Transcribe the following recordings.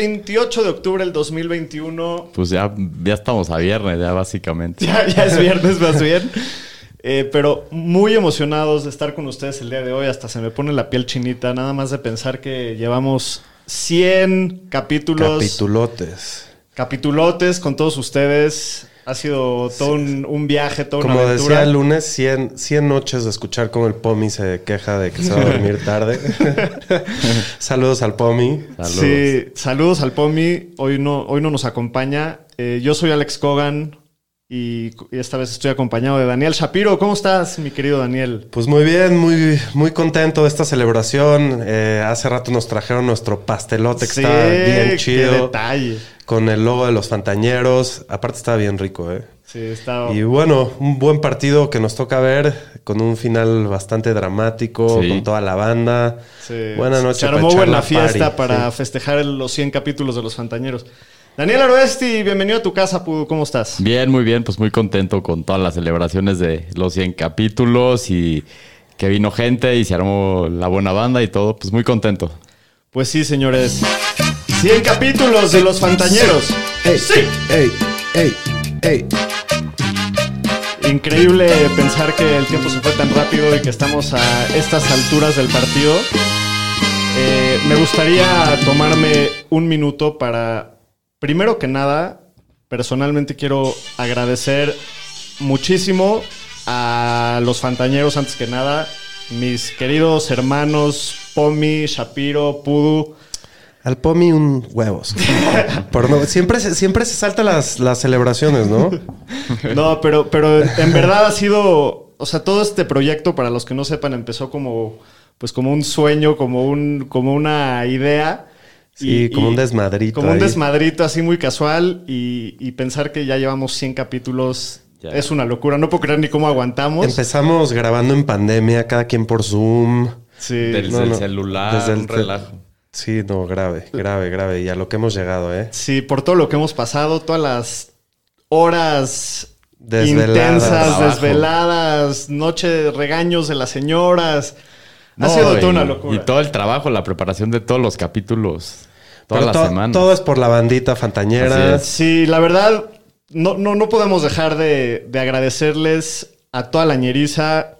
28 de octubre del 2021. Pues ya, ya estamos a viernes, ya básicamente. Ya, ya es viernes más bien. Eh, pero muy emocionados de estar con ustedes el día de hoy. Hasta se me pone la piel chinita, nada más de pensar que llevamos 100 capítulos. Capitulotes. capitulotes con todos ustedes. Ha sido todo un, un viaje, toda Como una aventura. decía el lunes, 100, 100 noches de escuchar cómo el Pomi se queja de que se va a dormir tarde. Saludos al Pomi. Saludos. Sí, saludos al Pomi. Hoy no, hoy no nos acompaña. Eh, yo soy Alex Cogan y, y esta vez estoy acompañado de Daniel Shapiro. ¿Cómo estás, mi querido Daniel? Pues muy bien, muy, muy contento de esta celebración. Eh, hace rato nos trajeron nuestro pastelote que Sí, está bien qué chido. detalle. Con el logo de los Fantañeros. Aparte está bien rico, ¿eh? Sí, está... Y bueno, un buen partido que nos toca ver, con un final bastante dramático, Sí. con toda la banda. Sí. Buena noche. Se para armó echar buena la fiesta party, para sí. festejar los 100 capítulos de Los Fantañeros. Daniel Aroesti, bienvenido a tu casa, Pudu. ¿Cómo estás? Bien, muy bien, pues muy contento con todas las celebraciones de los 100 capítulos y que vino gente y se armó la buena banda y todo, pues muy contento. Pues sí, señores. 100 capítulos de Los Fantañeros. ¡Ey! Sí. ¡Ey! ¡Ey! ¡Ey! Increíble pensar que el tiempo se fue tan rápido y que estamos a estas alturas del partido. Eh, me gustaría tomarme un minuto para, primero que nada, personalmente quiero agradecer muchísimo a los fantañeros antes que nada, mis queridos hermanos Pomi, Shapiro, Pudu. Al Pomi un huevos. Por no- siempre, se, siempre se saltan las, las celebraciones, ¿no? No, pero, pero en verdad ha sido, o sea, todo este proyecto, para los que no sepan, empezó como, pues como un sueño, como un, como una idea. Sí, como un desmadrito Como un desmadrito así muy casual y, y pensar que ya llevamos 100 capítulos Ya. es una locura. No puedo creer ni cómo aguantamos. Empezamos grabando en pandemia, cada quien por Zoom. Sí. Desde no, el no. celular, Desde el un relajo. Sí, no, grave, grave, grave. Y a lo que hemos llegado, ¿eh? Sí, por todo lo que hemos pasado, todas las horas Desveladas. intensas, desveladas, noche de regaños de las señoras. Ha sido toda y- una locura. Y todo el trabajo, la preparación de todos los capítulos, toda Pero la to- semana. todo es por la bandita fantañera. Sí, la verdad, no, no, no podemos dejar de, de agradecerles a toda la ñeriza,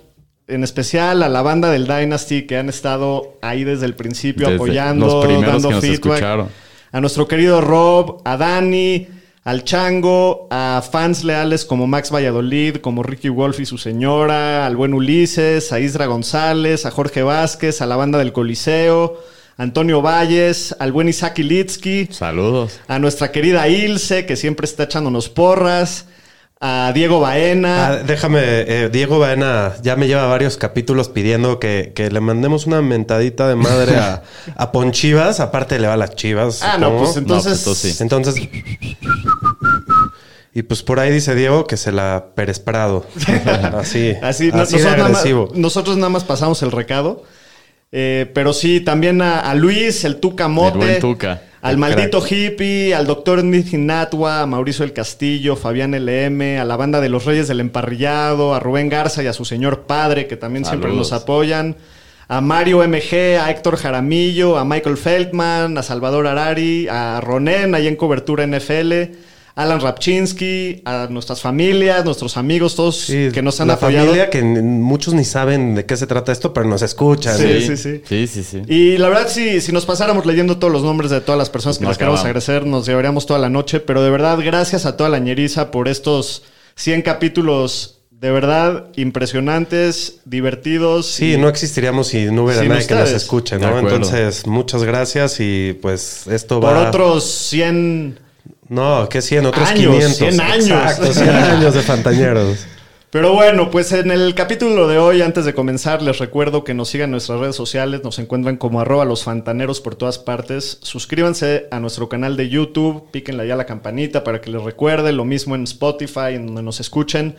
en especial a la banda del Dynasty que han estado ahí desde el principio Desde apoyando, los primeros dando que nos feedback. escucharon. A nuestro querido Rob, a Dani, al Chango, a fans leales como Max Valladolid, como Ricky Wolf y su señora, al buen Ulises, a Isra González, a Jorge Vázquez, a la banda del Coliseo, Antonio Valles, al buen Isaac Ilitsky, Saludos. a nuestra querida Ilse, que siempre está echándonos porras, a Diego Baena. Ah, déjame, eh, Diego Baena ya me lleva varios capítulos pidiendo que, que le mandemos una mentadita de madre a, a Ponchivas. Aparte le va a las chivas. Ah, no, pues entonces... No, pues, sí. Entonces. Y pues por ahí dice Diego que se la Pérez Prado. Así. Así, así, no- de nosotros, nada más, agresivo. nosotros nada más pasamos el recado. Eh, pero sí, también a, a Luis, el Tuca Mote. El Tuca. Al El maldito hippie, al doctor Nithinatwa, a Mauricio del Castillo, Fabián LM, a la banda de los Reyes del Emparrillado, a Rubén Garza y a su señor padre, que también siempre nos apoyan. A Mario MG, a Héctor Jaramillo, a Michael Feldman, a Salvador Arari, a Ronen, ahí en cobertura NFL, Alan Rapchinsky, a nuestras familias, nuestros amigos, todos Sí, que nos han la apoyado. familia que muchos ni saben de qué se trata esto, pero nos escuchan. Sí, sí, sí. Sí, sí, sí. Y la verdad, si, si nos pasáramos leyendo todos los nombres de todas las personas que No les queremos agradecer, nos llevaríamos toda la noche. Pero de verdad, gracias a toda la ñeriza por estos 100 capítulos de verdad impresionantes, divertidos. Sí, y- no existiríamos si no hubiera nadie que nos escuche, ¿no? Entonces, muchas gracias y pues esto Por va... otros 100 No, que 100, otros Años, 500. 100 años. Exacto, 100 años de Fantañeros. Pero bueno, pues en el capítulo de hoy, antes de comenzar, les recuerdo que nos sigan en nuestras redes sociales, nos encuentran como arroba los fantaneros por todas partes. Suscríbanse a nuestro canal de YouTube, píquenle ya la campanita para que les recuerde, lo mismo en Spotify, en donde nos escuchen.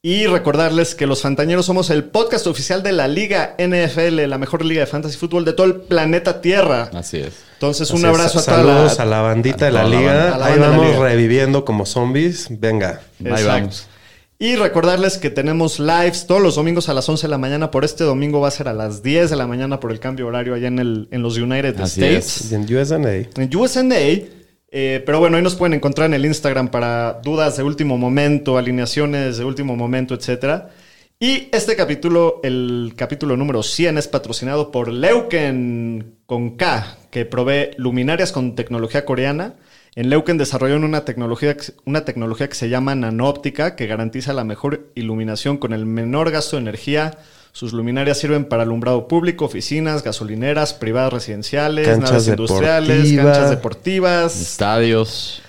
Y recordarles que los Fantañeros somos el podcast oficial de la Liga NFL, la mejor liga de fantasy fútbol de todo el planeta Tierra. Así es. Entonces, Así un es, abrazo a toda Saludos la... a la bandita a de la liga. banda. A la Ahí vamos liga. reviviendo como zombies. Venga. Ahí Exacto. vamos. Y recordarles que tenemos lives todos los domingos a las 11 de la mañana. Por este domingo va a ser a las 10 de la mañana por el cambio horario allá en, el, en los United Así States. En USNA. En USNA. Eh, pero bueno, ahí nos pueden encontrar en el Instagram para dudas de último momento, alineaciones de último momento, etcétera. Y este capítulo, el capítulo número 100, es patrocinado por Leuken con K, que provee luminarias con tecnología coreana. En Leuken desarrollaron una tecnología, una tecnología que se llama nanoóptica, que garantiza la mejor iluminación con el menor gasto de energía. Sus luminarias sirven para alumbrado público, oficinas, gasolineras, privadas residenciales, Canchas naves industriales, canchas deportivas, Estadios.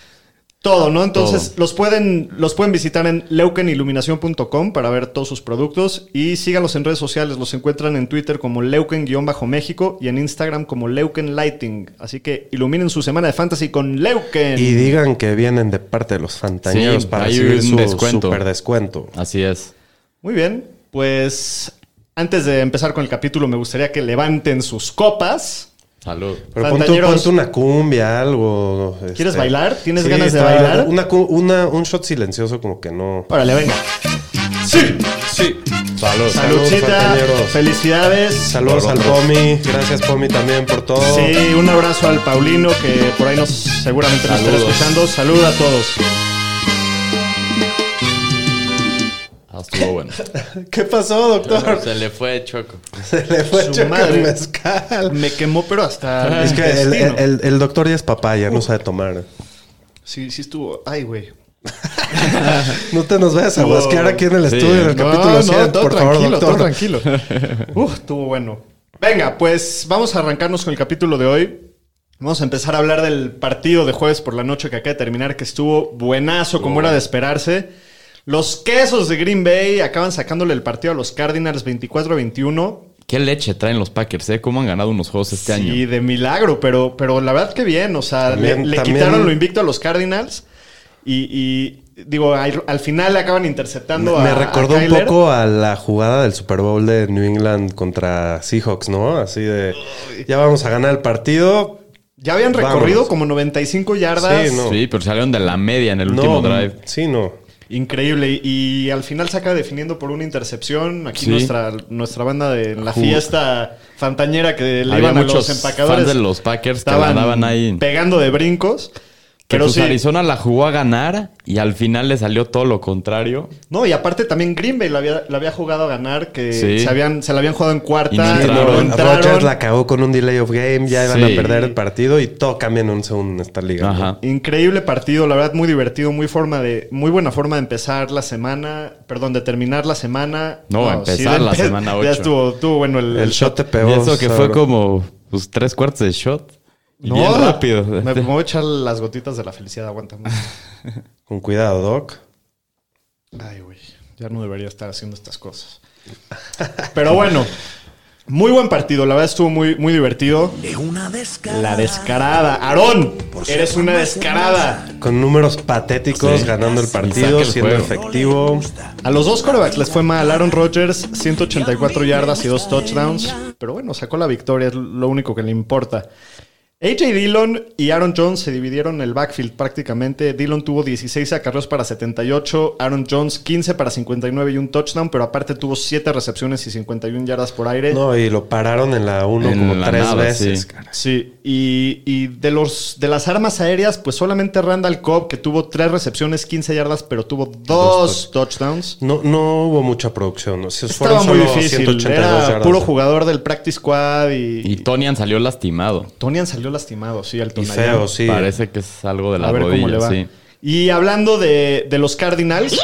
todo, ¿no? Entonces Todo. los pueden los pueden visitar en leukeniluminación.com para ver todos sus productos y síganlos en redes sociales, los encuentran en Twitter como leuken-méxico y en Instagram como leukenlighting. Así que iluminen su semana de fantasy con Leuken. Y digan que vienen de parte de los Fantañeros Sí, para hay recibir un su descuento. super descuento. Así es. Muy bien, pues antes de empezar con el capítulo me gustaría que levanten sus copas. Salud. Pero ponte, una cumbia, algo. ¿Quieres este. bailar? ¿Tienes Sí, ganas de bailar? Una, cu- una- un shot silencioso como que no. Órale, venga. Sí. Sí. Salud. Saludcita. Felicidades. Saludos al. Pomi. Gracias, Pomi, también por todo. Sí, un abrazo al Paulino que por ahí nos seguramente nos estará escuchando. Salud a todos. Estuvo bueno. ¿Qué pasó, doctor? Se le fue Choco. Se le fue Su Choco madre. el mezcal. Me quemó, pero hasta. Es que el, intestino. el- el doctor ya es papá, ya no sabe tomar. Sí, sí estuvo. Ay, güey. No te nos vayas a guasquear aquí en el Sí. estudio en el capítulo 100, todo por favor, tranquilo, doctor. todo tranquilo. Uf, estuvo bueno. Venga, pues vamos a arrancarnos con el capítulo de hoy. Vamos a empezar a hablar del partido de jueves por la noche que acaba de terminar, que estuvo buenazo, como era de esperarse. Los quesos de Green Bay acaban sacándole el partido a los Cardinals 24-21. Qué leche traen los Packers, ¿eh? ¿Cómo han ganado unos juegos este Sí, año? de milagro, pero, pero la verdad que bien. O sea, También- le, le también- quitaron lo invicto a los Cardinals y, y, digo, al, al final le acaban interceptando a Me recordó a un poco a la jugada del Super Bowl de New England contra Seahawks, ¿no? Así de, ya vamos a ganar el partido. Ya habían recorrido Vámonos. como 95 yardas. Sí, no. Sí, pero salieron de la media en el último no, drive. Sí, no. Increíble. Y, al final se acaba definiendo por una intercepción. Aquí Sí. nuestra, nuestra banda de la fiesta fantañera que le Había iban a muchos los empacadores. fans de los Packers que andaban ahí. pegando de brincos. Que Pero pues sí. Arizona la jugó a ganar y al final le salió todo lo contrario. No, y aparte también Green Bay lo había, jugado a ganar, que Sí. se, habían, se la habían jugado en cuarta. Y no entraron. no entraron. Rodgers la cagó con un delay of game, ya iban Sí. a perder el partido y todo cambia en un segundo en esta liga. Increíble partido, la verdad muy divertido, muy forma de, muy buena forma de empezar la semana, perdón, de terminar la semana. No, empezar de la empe- semana Ya ocho. estuvo, estuvo bueno el, El shot te Y pegó. eso que fue como pues, tres cuartos de shot. No, bien rápido. Me, me voy a echar las gotitas de la felicidad, aguántame. Con cuidado, Doc. Ay, güey, ya no debería estar haciendo estas cosas. Pero bueno, muy buen partido, la verdad estuvo muy, muy divertido. Es una descarada. La descarada. Aarón, eres una descarada. Con números patéticos, Sí. ganando el partido, siendo juego. efectivo. A los dos corebacks les fue mal. Aaron Rodgers, 184 yardas y dos touchdowns. Pero bueno, sacó la victoria, es lo único que le importa. AJ Dillon y Aaron Jones se dividieron el backfield prácticamente. Dillon tuvo 16 acarreos para 78, Aaron Jones 15 para 59 y un touchdown, pero aparte tuvo 7 recepciones y 51 yardas por aire. No, y lo pararon en la 1 En como la tres veces. sí. cara. Sí, y, y de, los, de las armas aéreas, pues solamente Randall Cobb, que tuvo 3 recepciones, 15 yardas, pero tuvo 2 touchdowns. No, no hubo mucha producción. O sea, Estaba fueron muy difícil. 182 Era yardas. puro jugador del practice squad y, Y Tonian salió lastimado. Tonian salió lastimado, sí, al Y Tonayán. feo, sí. Parece que es algo de la A ver cómo le rodilla, va. sí. Y hablando de, de los Cardinals,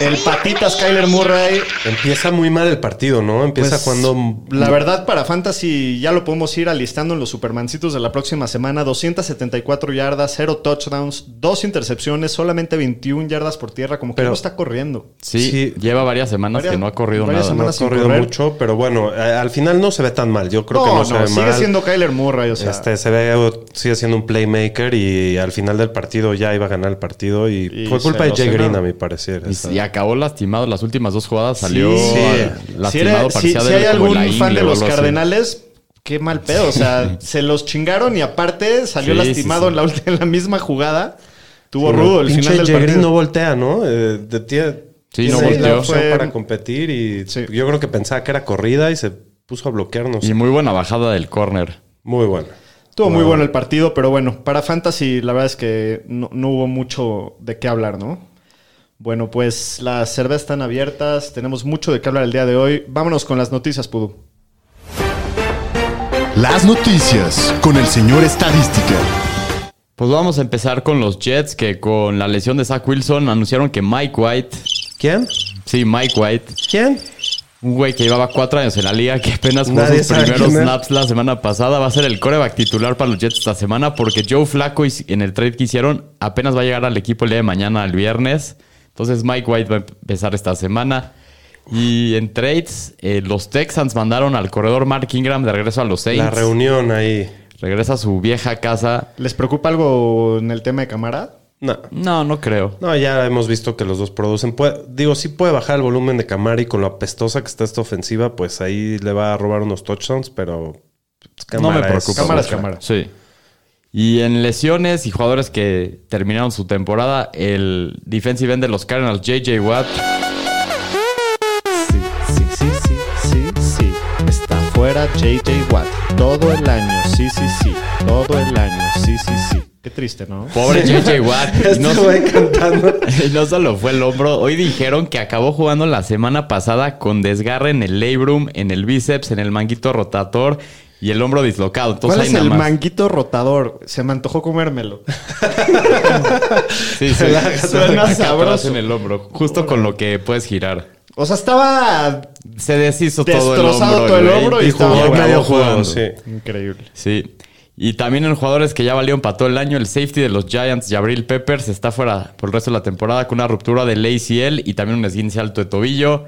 El patitas Kyler Murray. Empieza muy mal el partido, ¿no? Empieza Pues, cuando... La verdad, para Fantasy ya lo podemos ir alistando en los Supermancitos de la próxima semana. 274 yardas, 0 touchdowns, 2 intercepciones, solamente 21 yardas por tierra. Como que Pero- no está corriendo. Sí, Sí. lleva varias semanas Varias- que no ha corrido varias nada. No ha corrido correr. mucho, pero bueno, eh, al final no se ve tan mal. Yo creo que no, se ve sigue mal. siendo Kyler Murray. O sea, Este, se ve, sigue siendo un playmaker y al final del partido ya iba a ganar el partido y, Y fue culpa de Jay. Green a mi parecer. Y. acabó lastimado. Las últimas dos jugadas salió Sí. si, lastimado. si- parecía si de- hay algún la fan de los. Cardenales, qué mal pedo. O sea, se los chingaron y aparte salió Sí, lastimado sí, sí. En, la, ulti- en la misma jugada. Tuvo rudo el pinche final del Green partido. no voltea, ¿no? Eh, de- tiene- Sí, no volteó. Fue- para competir y Sí. yo creo que pensaba que era corrida y se puso a bloquearnos. Y muy buena bajada del corner. Muy bueno. Estuvo muy Wow. bueno el partido, pero bueno, para Fantasy la verdad es que no, no hubo mucho de qué hablar, ¿no? Bueno, pues las cervezas están abiertas, tenemos mucho de qué hablar el día de hoy. Vámonos con las noticias, Pudu. Las noticias con el señor Estadística. Pues vamos a empezar con los Jets que con la lesión de Zach Wilson anunciaron que Mike White, ¿Quién? sí, Mike White, ¿Quién? un güey que llevaba cuatro años en la liga, que apenas jugó Nadie sus primeros snaps la semana pasada, va a ser el coreback titular para los Jets esta semana porque Joe Flacco en el trade que hicieron apenas va a llegar al equipo el día de mañana, el viernes. Entonces Mike White va a empezar esta semana. Y en trades, eh, los Texans mandaron al corredor Mark Ingram de regreso a los Saints. La reunión ahí. Regresa a su vieja casa. ¿Les preocupa algo en el tema de cámara? No. No, no creo. No, ya hemos visto que los dos producen. Puede- digo, sí puede bajar el volumen de Camara y con lo apestosa que está esta ofensiva, pues ahí le va a robar unos touchdowns, pero pues, No me Camara es- preocupa. Cámara es cámara. Sí. Y en lesiones y jugadores que terminaron su temporada, el defensive end de los Cardinals, JJ Watt, Sí, sí, sí, sí, sí, sí. Está fuera JJ Watt. Todo el año, sí, sí, sí. Todo el año, sí, sí, sí. Qué triste, ¿no? pobre JJ Watt. y Este no, cantando. y no solo fue el hombro, hoy dijeron que acabó jugando la semana pasada con desgarre en el labrum, en el bíceps, en el manguito rotator y el hombro dislocado. Entonces, ¿Cuál es nada el más. manguito rotador? Se me antojó comérmelo. Sí, sí. Suena Atrás sabroso. en el hombro, justo con lo que puedes girar. O sea, estaba Se deshizo todo el destrozado hombro. todo el hombro y, y jugó jugando. medio jugando. sí. Increíble. Sí. Y también en jugadores que ya valieron para todo el año, el safety de los Giants, Jabril Peppers, está fuera por el resto de la temporada con una ruptura del ACL y también un esguince alto de tobillo.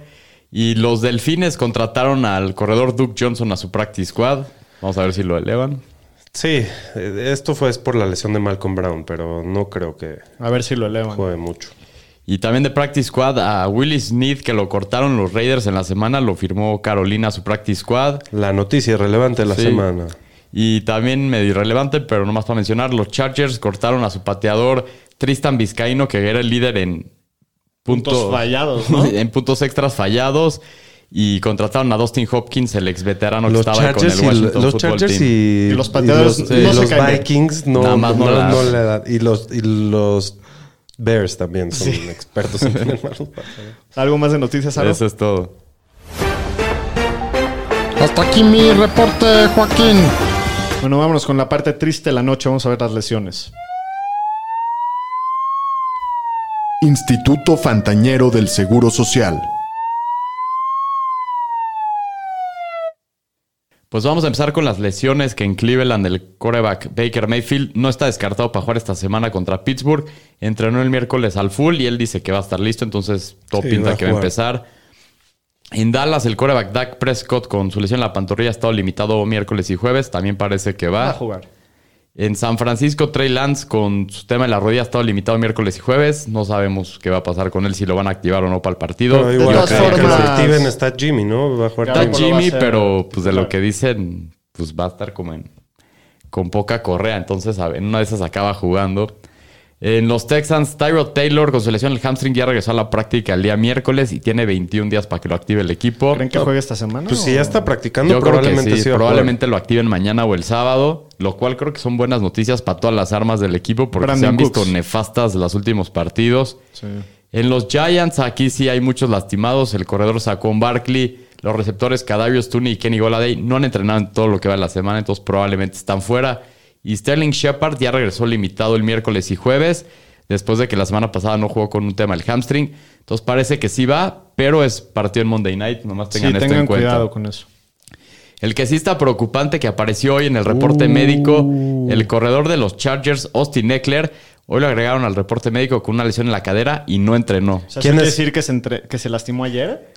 Y los Delfines contrataron al corredor Duke Johnson a su practice squad. Vamos a ver si lo elevan. Sí, esto fue es por la lesión de Malcolm Brown, pero no creo que A ver si lo elevan. juegue mucho. Y también de practice squad a Willis Smith, que lo cortaron los Raiders en la semana, lo firmó Carolina a su practice squad. La noticia relevante de la Sí. semana. Y también medio irrelevante, pero nomás para mencionar, los Chargers cortaron a su pateador Tristan Vizcaíno, que era el líder en Puntos punto- fallados, ¿no? en puntos extras fallados. Y contrataron a Dustin Hopkins, el ex veterano que Los estaba con el y, Washington los Football Chargers Team. y, Y los pateadores y los, no se. Vikings no, Nada más no le dan. Y los, y los Bears también son expertos en tener malos. ¿Algo más de noticias, Aro? Eso es todo. Hasta aquí mi reporte, Joaquín. Bueno, vámonos con la parte triste de la noche. Vamos a ver las lesiones. Instituto Fantañero del Seguro Social. Pues vamos a empezar con las lesiones que en Cleveland el quarterback Baker Mayfield no está descartado para jugar esta semana contra Pittsburgh. Entrenó el miércoles al full y él dice que va a estar listo, entonces todo Sí, pinta va que va a empezar. En Dallas el quarterback Dak Prescott con su lesión en la pantorrilla ha estado limitado miércoles y jueves, también parece que Va va. a jugar. En San Francisco Trey Lance con su tema de la rodilla ha estado limitado miércoles y jueves. No sabemos qué va a pasar con él, si lo van a activar o no para el partido. Pero igual todas que, que lo formas- activen está Jimmy, ¿no? Va a jugar Claro, Está Jimmy. A pero pues de lo que dicen, pues va a estar como en con poca correa. Entonces, en una de esas acaba jugando. En los Texans, Tyrod Taylor con su lesión el hamstring ya regresó a la práctica el día miércoles y tiene 21 días para que lo active el equipo. ¿Creen que juegue esta semana? Pues o- si ya está practicando, Yo creo que probablemente sí, probablemente lo activen mañana o el sábado, lo cual creo que son buenas noticias para todas las armas del equipo porque se han visto nefastas los últimos partidos. Sí. En los Giants, aquí sí hay muchos lastimados. El corredor Saquon Barkley, los receptores Kadarius Tooney y Kenny Goladay no han entrenado en todo lo que va de la semana, entonces probablemente están fuera. Y Sterling Shepard ya regresó limitado el miércoles y jueves. después de que la semana pasada no jugó con un tema del hamstring. Entonces parece que sí va, pero es partido en Monday Night, nomás Sí, tengan esto tengan en cuenta. cuidado con eso. El que sí está preocupante que apareció hoy en el reporte médico, el corredor de los Chargers, Austin Eckler, hoy lo agregaron al reporte médico con una lesión en la cadera y no entrenó. O sea, ¿Quién ¿eso quiere es? decir que se, entre- que se lastimó ayer?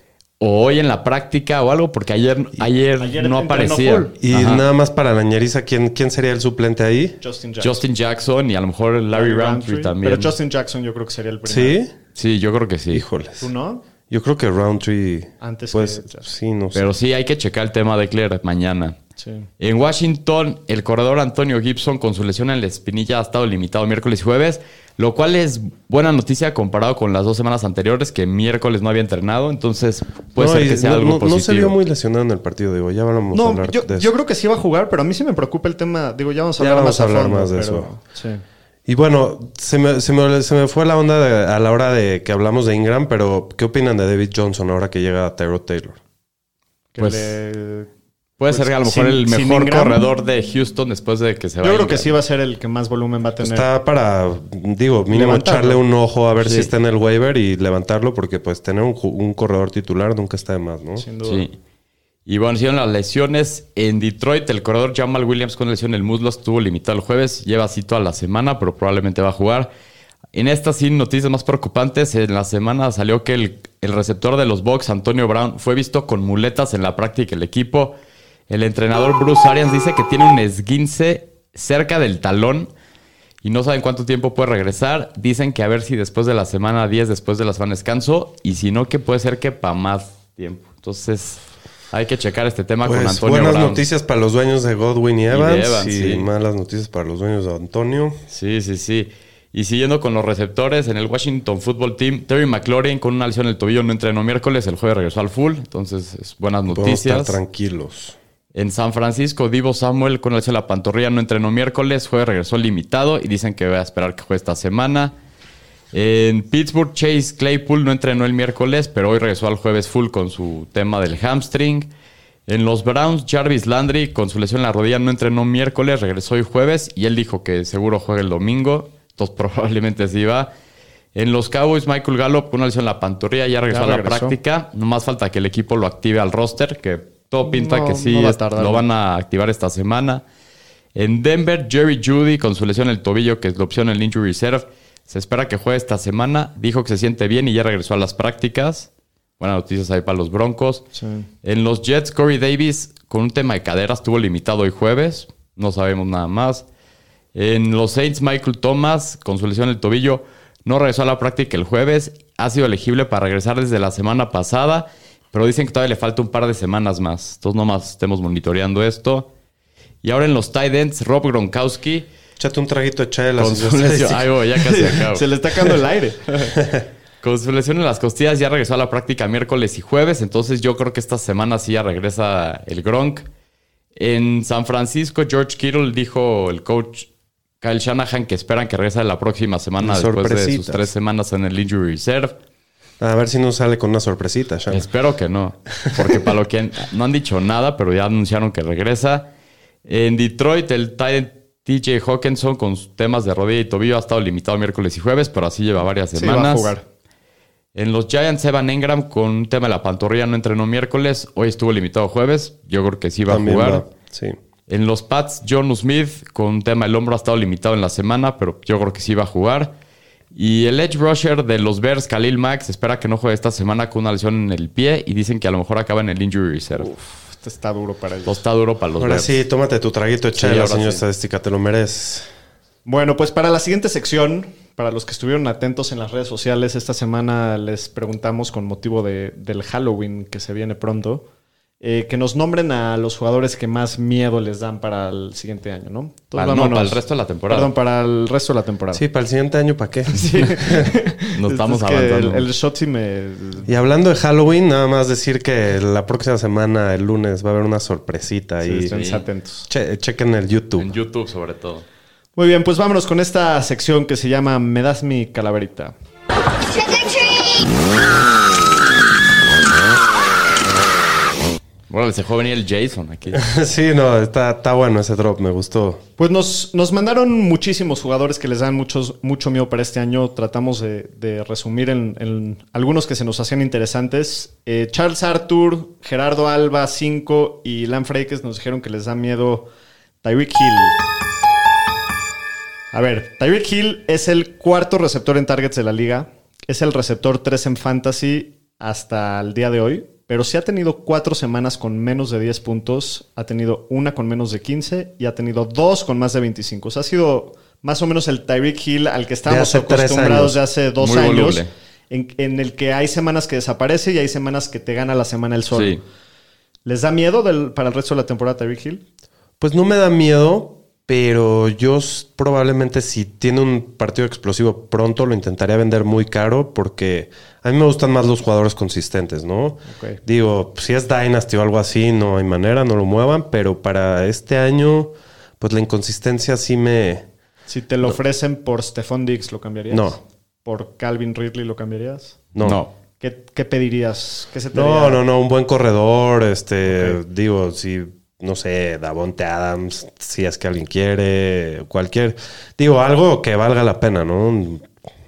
O hoy en la práctica o algo, porque ayer, ayer, ayer no aparecía. Y Ajá. nada más para la ñeriza, ¿quién, ¿quién sería el suplente ahí? Justin Jackson. Justin Jackson y a lo mejor Larry Roundtree también. Pero Justin Jackson yo creo que sería el primero. ¿Sí? Sí, yo creo que sí. Híjoles. ¿Tú no? Yo creo que Roundtree. Antes pues, que- sí, no sé. Pero sí, hay que checar el tema de Eckler mañana. Sí. En Washington, el corredor Antonio Gibson con su lesión en la espinilla ha estado limitado miércoles y jueves, lo cual es buena noticia comparado con las dos semanas anteriores que miércoles no había entrenado, entonces puede No, ser que sea no, algo no- no positivo. se vio muy lesionado en el partido, digo. Ya vamos a No, hablar yo, de eso. yo creo que sí va a jugar, pero a mí sí me preocupa el tema. Digo, ya vamos a Ya hablar vamos más a hablar fondo, más de pero- eso. Sí. Y bueno, se me, se me- se me fue la onda de- a la hora de que hablamos de Ingram, pero ¿qué opinan de David Johnson ahora que llega a Tyrod Taylor? Que Pues, le- Puede Pues, ser que a lo mejor sin- el sin mejor Ingram. corredor de Houston después de que se vaya. Yo creo que sí va a ser el que más volumen va a tener. Está para, digo, mínimo Levantarlo. echarle un ojo a ver Sí. si está en el waiver y levantarlo, porque pues tener un, un corredor titular nunca está de más, ¿no? Sin duda. Sí. Y bueno, hicieron las lesiones. En Detroit, el corredor Jamal Williams con lesión en el muslo estuvo limitado el jueves. Lleva así toda la semana, pero probablemente va a jugar. En estas sí, noticias más preocupantes. En la semana salió que el, el receptor de los Bucks, Antonio Brown, fue visto con muletas en la práctica del equipo. El entrenador Bruce Arians dice que tiene un esguince cerca del talón y no saben cuánto tiempo puede regresar. Dicen que a ver si después de la semana 10, después de la semana de descanso, y si no, que puede ser que para más tiempo. Entonces, hay que checar este tema con Pues Antonio buenas Brown. noticias para los dueños de Godwin y Evans y, Evans, sí. malas noticias para los dueños de Antonio. Sí, sí, sí. Y siguiendo con los receptores, en el Washington Football Team, Terry McLaurin con una lesión en el tobillo no entrenó miércoles, el jueves regresó al full, entonces es buenas Podemos estar noticias. tranquilos. En San Francisco, Divo Samuel con en la pantorrilla no entrenó miércoles, jueves regresó limitado y dicen que va a esperar que juegue esta semana. En Pittsburgh, Chase Claypool no entrenó el miércoles, pero hoy regresó al jueves full con su tema del hamstring. En los Browns, Jarvis Landry con su lesión en la rodilla no entrenó miércoles, regresó hoy jueves y él dijo que seguro juega el domingo, entonces probablemente sí va. En los Cowboys, Michael Gallup con una lesión en la pantorrilla ya regresó Ya a la regresó. práctica. No más falta que el equipo lo active al roster, que todo pinta No, que sí no va a es- tardar. lo van a activar esta semana. En Denver, Jerry Judy con su lesión en el tobillo, que es la opción en el Injury Reserve, se espera que juegue esta semana. Dijo que se siente bien y ya regresó a las prácticas. Buenas noticias ahí para los Broncos. Sí. En los Jets, Corey Davis con un tema de caderas estuvo limitado hoy jueves. No sabemos nada más. En los Saints, Michael Thomas con su lesión en el tobillo no regresó a la práctica el jueves. Ha sido elegible para regresar desde la semana pasada, pero dicen que todavía le falta un par de semanas más. Entonces, nomás estemos monitoreando esto. Y ahora en los tight ends, Rob Gronkowski Échate un traguito de chela. con su lesión. Ay, voy, ya casi acabo. Se le está cagando el aire. Con su lesión en las costillas ya regresó a la práctica miércoles y jueves, entonces yo creo que esta semana sí ya regresa el Gronk. En San Francisco, George Kittle dijo el coach Kyle Shanahan que esperan que regrese la próxima semana después de sus tres semanas en el Injury Reserve. A ver si nos sale con una sorpresita, Shanna. Espero que no, porque para lo que no han dicho nada, pero ya anunciaron que regresa. En Detroit, el tight TJ Hawkinson con sus temas de rodilla y tobillo ha estado limitado miércoles y jueves, pero así lleva varias Sí, semanas. va a jugar. En los Giants, Evan Engram con un tema de la pantorrilla no entrenó miércoles. Hoy estuvo limitado jueves. Yo creo que sí va También a jugar. va, Sí. En los Pats, John Smith con un tema del hombro ha estado limitado en la semana, pero yo creo que sí va a jugar. Y el edge rusher de los Bears, Khalil Max, espera que no juegue esta semana con una lesión en el pie y dicen que a lo mejor acaba en el injury reserve. Este está duro para ellos. Entonces está duro para los Ahora Bears. sí, tómate tu traguito de Sí, chela, ahora señor sí. estadística, te lo mereces. Bueno, pues para la siguiente sección, para los que estuvieron atentos en las redes sociales, esta semana les preguntamos con motivo de- del Halloween que se viene pronto, eh, que nos nombren a los jugadores que más miedo les dan para el siguiente año, ¿no? Entonces, Para- no, para el resto de la temporada. Perdón, para el resto de la temporada. Sí, para el siguiente año, ¿para qué? Nos estamos Es que avanzando. El, el shot sí me... Y hablando de Halloween, nada más decir que la próxima semana, el lunes, va a haber una sorpresita Sí, y estén Sí. atentos. che- chequen el YouTube. En YouTube sobre todo. Muy bien, pues vámonos con esta sección que se llama Me das mi calaverita. Bueno, se joven y el Jason aquí. sí, no, está, está bueno ese drop, me gustó. Pues nos, nos mandaron muchísimos jugadores que les dan muchos, mucho miedo para este año. Tratamos de, de resumir en, en algunos que se nos hacían interesantes. Eh, Charles Arthur, Gerardo Alba, 5 y Lan Freikes nos dijeron que les da miedo Tyreek Hill. A ver, Tyreek Hill es el cuarto receptor en targets de la liga. Es el receptor 3 en fantasy hasta el día de hoy. Pero sí ha tenido cuatro semanas con menos de 10 puntos, ha tenido una con menos de 15 y ha tenido dos con más de 25. O sea, ha sido más o menos el Tyreek Hill al que estábamos acostumbrados de hace dos Muy años. En, en el que hay semanas que desaparece y hay semanas que te gana la semana el solo. Sí. ¿Les da miedo del- para el resto de la temporada Tyreek Hill? Pues no me da miedo, pero yo probablemente si tiene un partido explosivo pronto lo intentaría vender muy caro porque a mí me gustan más los jugadores consistentes, ¿no? Ok. Digo, si es Dynasty o algo así, no hay manera, no lo muevan, pero para este año, pues la inconsistencia sí me... Si te lo ofrecen por Stephon Diggs, ¿lo cambiarías? No. ¿Por Calvin Ridley lo cambiarías? No. No. ¿Qué, qué pedirías? ¿Qué se te No, haría? no, no, un buen corredor, este, digo, si, no sé, Davonte Adams, si es que alguien quiere, cualquier, digo, algo que valga la pena, ¿no?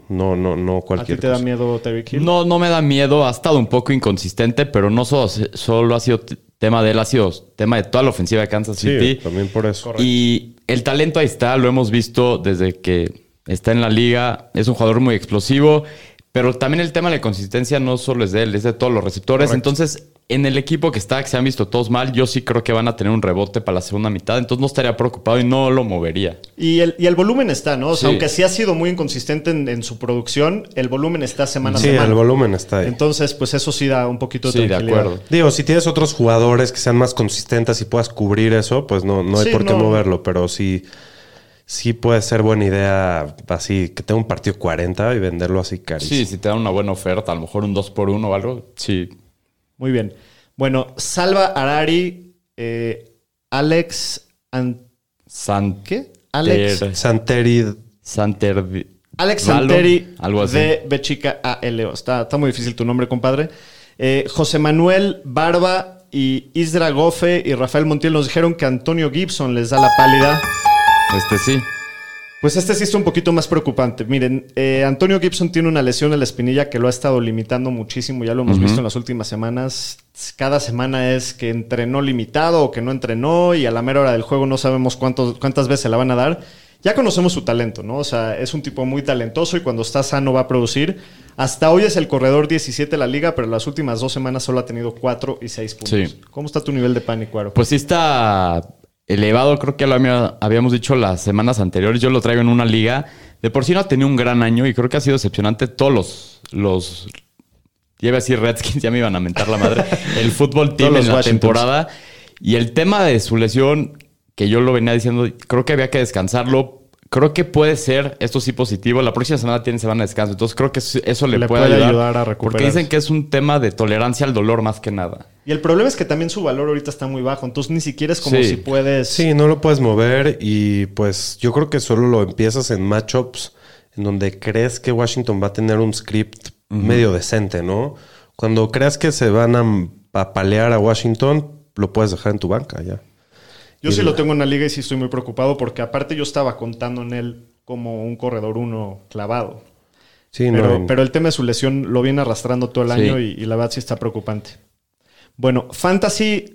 No, no, no ¿A ti cualquier te da miedo Tyreek Hill? No, no me da miedo. Ha estado un poco inconsistente, pero no solo, solo ha sido tema de él, ha sido tema de toda la ofensiva de Kansas Sí, City. también por eso. Y el talento ahí está, lo hemos visto desde que está en la liga. Es un jugador muy explosivo, pero también el tema de la consistencia no solo es de él, es de todos los receptores. Entonces, en el equipo que está, que se han visto todos mal, yo sí creo que van a tener un rebote para la segunda mitad. Entonces, no estaría preocupado y no lo movería. Y el, y el volumen está, ¿no? O sea, Sí. aunque sí ha sido muy inconsistente en, en su producción, el volumen está semana a Sí, semana. el volumen está ahí. Entonces, pues eso sí da un poquito de Sí, de tranquilidad. acuerdo. Digo, si tienes otros jugadores que sean más consistentes y puedas cubrir eso, pues no, no hay Sí, por qué no. moverlo, pero sí, sí puede ser buena idea así, que tenga un partido 40 y venderlo así carísimo. Sí, si te dan una buena oferta, a lo mejor un 2 por 1 o algo, sí. Muy bien. Bueno, Salva Arari, eh, Alex... An- San ¿Qué? Alex... Santeri, Santer Alex Santeri algo así. de Bechica ALO. Está, está muy difícil tu nombre, compadre. Eh, José Manuel Barba y Isra Gofe y Rafael Montiel nos dijeron que Antonio Gibson les da la pálida. Este sí. Pues este sí está un poquito más preocupante. Miren, eh, Antonio Gibson tiene una lesión en la espinilla que lo ha estado limitando muchísimo, ya lo hemos visto en las últimas semanas. Cada semana es que entrenó limitado o que no entrenó y a la mera hora del juego no sabemos cuántos, cuántas veces se la van a dar. Ya conocemos su talento, ¿no? O sea, es un tipo muy talentoso y cuando está sano va a producir. Hasta hoy es el corredor 17 de la liga, pero las últimas dos semanas solo ha tenido 4 y 6 puntos. Sí. ¿Cómo está tu nivel de pánico, Aro? Pues sí está elevado, creo que lo había- habíamos dicho las semanas anteriores. Yo lo traigo en una liga. De por sí no ha tenido un gran año y creo que ha sido decepcionante todos los... los ya iba a decir Redskins, ya me iban a mentar la madre. El fútbol team en la temporada. Y el tema de su lesión, que yo lo venía diciendo, creo que había que descansarlo. Creo que puede ser, esto sí positivo. La próxima semana tiene semana de descanso. Entonces creo que eso le, Le puede, puede ayudar. ayudar a Porque recuperarse. dicen que es un tema de tolerancia al dolor más que nada. Y el problema es que también su valor ahorita está muy bajo, entonces ni siquiera es como Sí. si puedes... Sí, no lo puedes mover y pues yo creo que solo lo empiezas en matchups en donde crees que Washington va a tener un script medio decente, ¿no? Cuando creas que se van a, a palear a Washington, lo puedes dejar en tu banca ya. Yo sí lo tengo en la liga y sí estoy muy preocupado porque aparte yo estaba contando en él como un corredor uno clavado. Sí, Pero, no. pero el tema de su lesión lo viene arrastrando todo el Sí. año y, y la verdad sí está preocupante. Bueno, Fantasy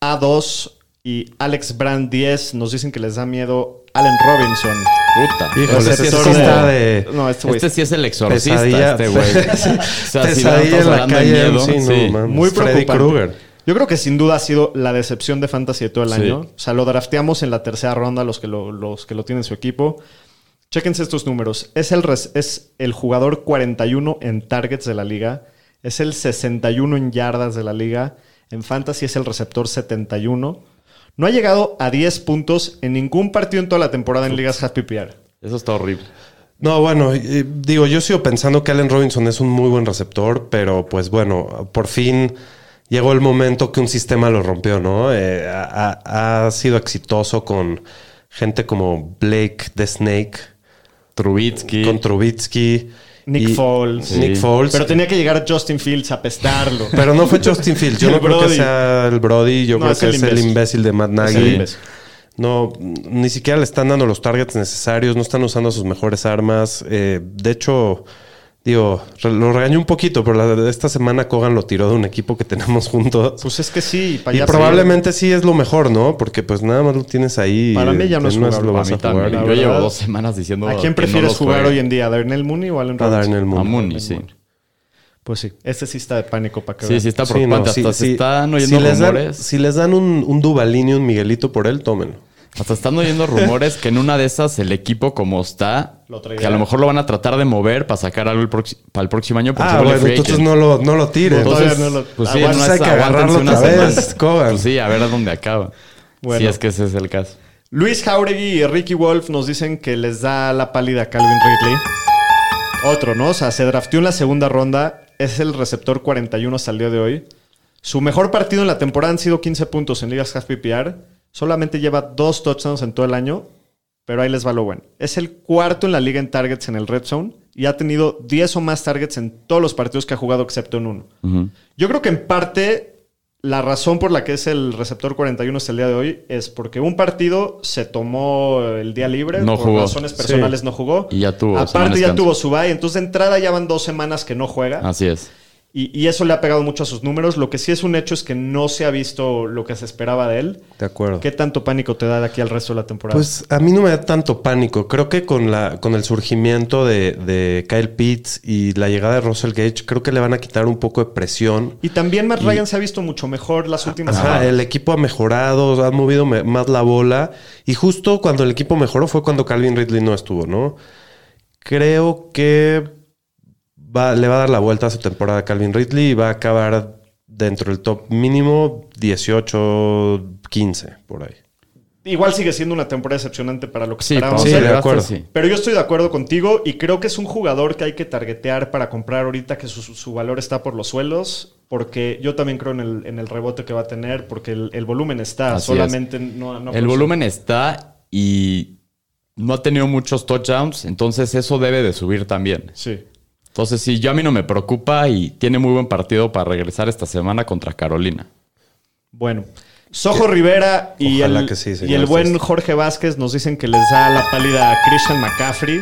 A2 y Alex Brand 10 nos dicen que les da miedo Allen Robinson. Puta. Híjole, Ese ese sí sí es de No, este Este sí es el exorcista, pesadilla. este güey. O sea, si pesadilla estamos en la calle. miedo, sí, sí. no, man. muy Freddy preocupante. Krueger. Yo creo que sin duda ha sido la decepción de Fantasy de todo el Sí. año. O sea, lo drafteamos en la tercera ronda los que lo, los que lo tienen en su equipo. Chéquense estos números. Es el, res- es el jugador 41 en targets de la liga. Es el 61 en yardas de la liga. En Fantasy es el receptor 71. No ha llegado a 10 puntos en ningún partido en toda la temporada en ligas half PPR. Eso está horrible. No, bueno, digo, yo sigo pensando que Allen Robinson es un muy buen receptor, pero pues bueno, por fin llegó el momento que un sistema lo rompió, ¿no? Eh, ha, sido exitoso con gente como Blake the Snake, Trubitsky. con Trubitsky, Nick Foles. Nick Foles. Pero tenía que llegar Justin Fields a pestarlo. Pero no fue Justin Fields. Yo no creo que sea el Brody. Yo No, creo es que el es el imbécil. de Matt Es el Nagy. imbécil. No, ni siquiera le están dando los targets necesarios. No están usando sus mejores armas. Eh, de hecho, digo, lo regañó un poquito, pero la- esta semana Kogan lo tiró de un equipo que tenemos juntos. Pues es que sí, para y probablemente sí es lo mejor, ¿no? Porque pues nada más lo tienes ahí. Para mí ya no es jugable. lo A vas a jugar. Yo llevo dos semanas diciendo. ¿A quién que no prefieres jugar juegue. hoy en día? ¿A Darnell Mooney o a Allen A Robinson? Darnell Mooney. A Mooney, sí. Pues sí, este sí está de pánico para que Sí, vean. sí está Sí, preocupante. no, sí, se sí. están si oyendo les dan, rumores. si les dan un, un Duvalín y un Miguelito por él, tómenlo. Hasta están oyendo rumores que en una de esas el equipo como está, Lo que a lo mejor lo van a tratar de mover para sacar algo el para el próximo año. porque Ah, bueno, entonces agent. no lo, no lo tiren. Todavía Entonces, no lo- Pues sí, Aguanta, no hay que agarrarlo otra vez. Pues sí, a ver a dónde acaba. Bueno. Si es que ese es el caso. Luis Jauregui y Ricky Wolf nos dicen que les da la pálida a Calvin Ridley. Otro, ¿no? O sea, se drafteó en la segunda ronda. Es el receptor 41 hasta el día de hoy. Su mejor partido en la temporada han sido 15 puntos en ligas half PPR. Solamente lleva dos touchdowns en todo el año. Pero ahí les va lo bueno. Es el cuarto en la liga en targets en el red zone. Y ha tenido 10 o más targets en todos los partidos que ha jugado excepto en uno. Yo creo que en parte la razón por la que es el receptor 41 hasta el día de hoy es porque un partido se tomó el día libre, No por jugó. razones personales Sí. no jugó. Y ya tuvo Aparte ya tuvo su bye, entonces de entrada ya van dos semanas que no juega. Así es. Y, y eso le ha pegado mucho a sus números. Lo que sí es un hecho es que no se ha visto lo que se esperaba de él. de acuerdo. ¿Qué tanto pánico te da de aquí al resto de la temporada? Pues a mí no me da tanto pánico. Creo que con, la, con el surgimiento de, de Kyle Pitts y la llegada de Russell Gage, creo que le van a quitar un poco de presión. y también Matt Ryan se ha visto mucho mejor las últimas Ajá, semanas. el equipo ha mejorado, ha movido más la bola. Y justo cuando el equipo mejoró fue cuando Calvin Ridley no estuvo, ¿no? Creo que va- le va a dar la vuelta a su temporada a Calvin Ridley y va a acabar dentro del top mínimo 18, 15, por ahí. Igual sigue siendo una temporada decepcionante para lo que Sí, esperábamos. para Sí, de acuerdo. sí. Pero yo estoy de acuerdo contigo y creo que es un jugador que hay que targetear para comprar ahorita que su, su valor está por los suelos. Porque yo también creo en el, en el rebote que va a tener, porque el, el volumen está. Así solamente no, no El volumen está y no ha tenido muchos touchdowns, entonces eso debe de subir también. Sí. Entonces sí, yo a mí no me preocupa y tiene muy buen partido para regresar esta semana contra Carolina. Bueno. Sojo Rivera y Ojalá el, que sí, y señor el buen. Jorge Vázquez nos dicen que les da la pálida a Christian McCaffrey,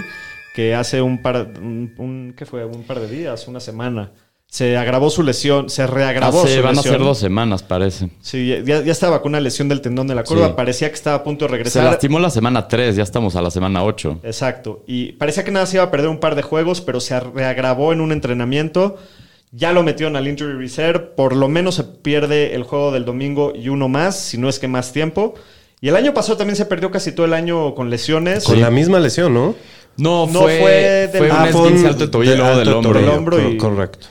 que hace un par, un, un- ¿qué fue? Un par de días, una semana. Se agravó su lesión, se reagravó Hace- su van a ser dos semanas, parece. Sí, ya, ya estaba con una lesión del tendón de la curva. Sí. Parecía que estaba a punto de Se regresar. lastimó la semana 3, ya estamos a la semana 8. Exacto. Y parecía que nada se iba a perder un par de juegos, pero se reagravó en un entrenamiento. Ya lo metieron al injury reserve. Por lo menos se pierde el juego del domingo y uno más, si no es que más tiempo. Y el año pasado también se perdió casi todo el año con lesiones. Con la misma lesión, ¿no? No, No, fue, fue fue, del- un Ah, fue esguince un- alto tobillo de del hombro. Del hombro y- Correcto.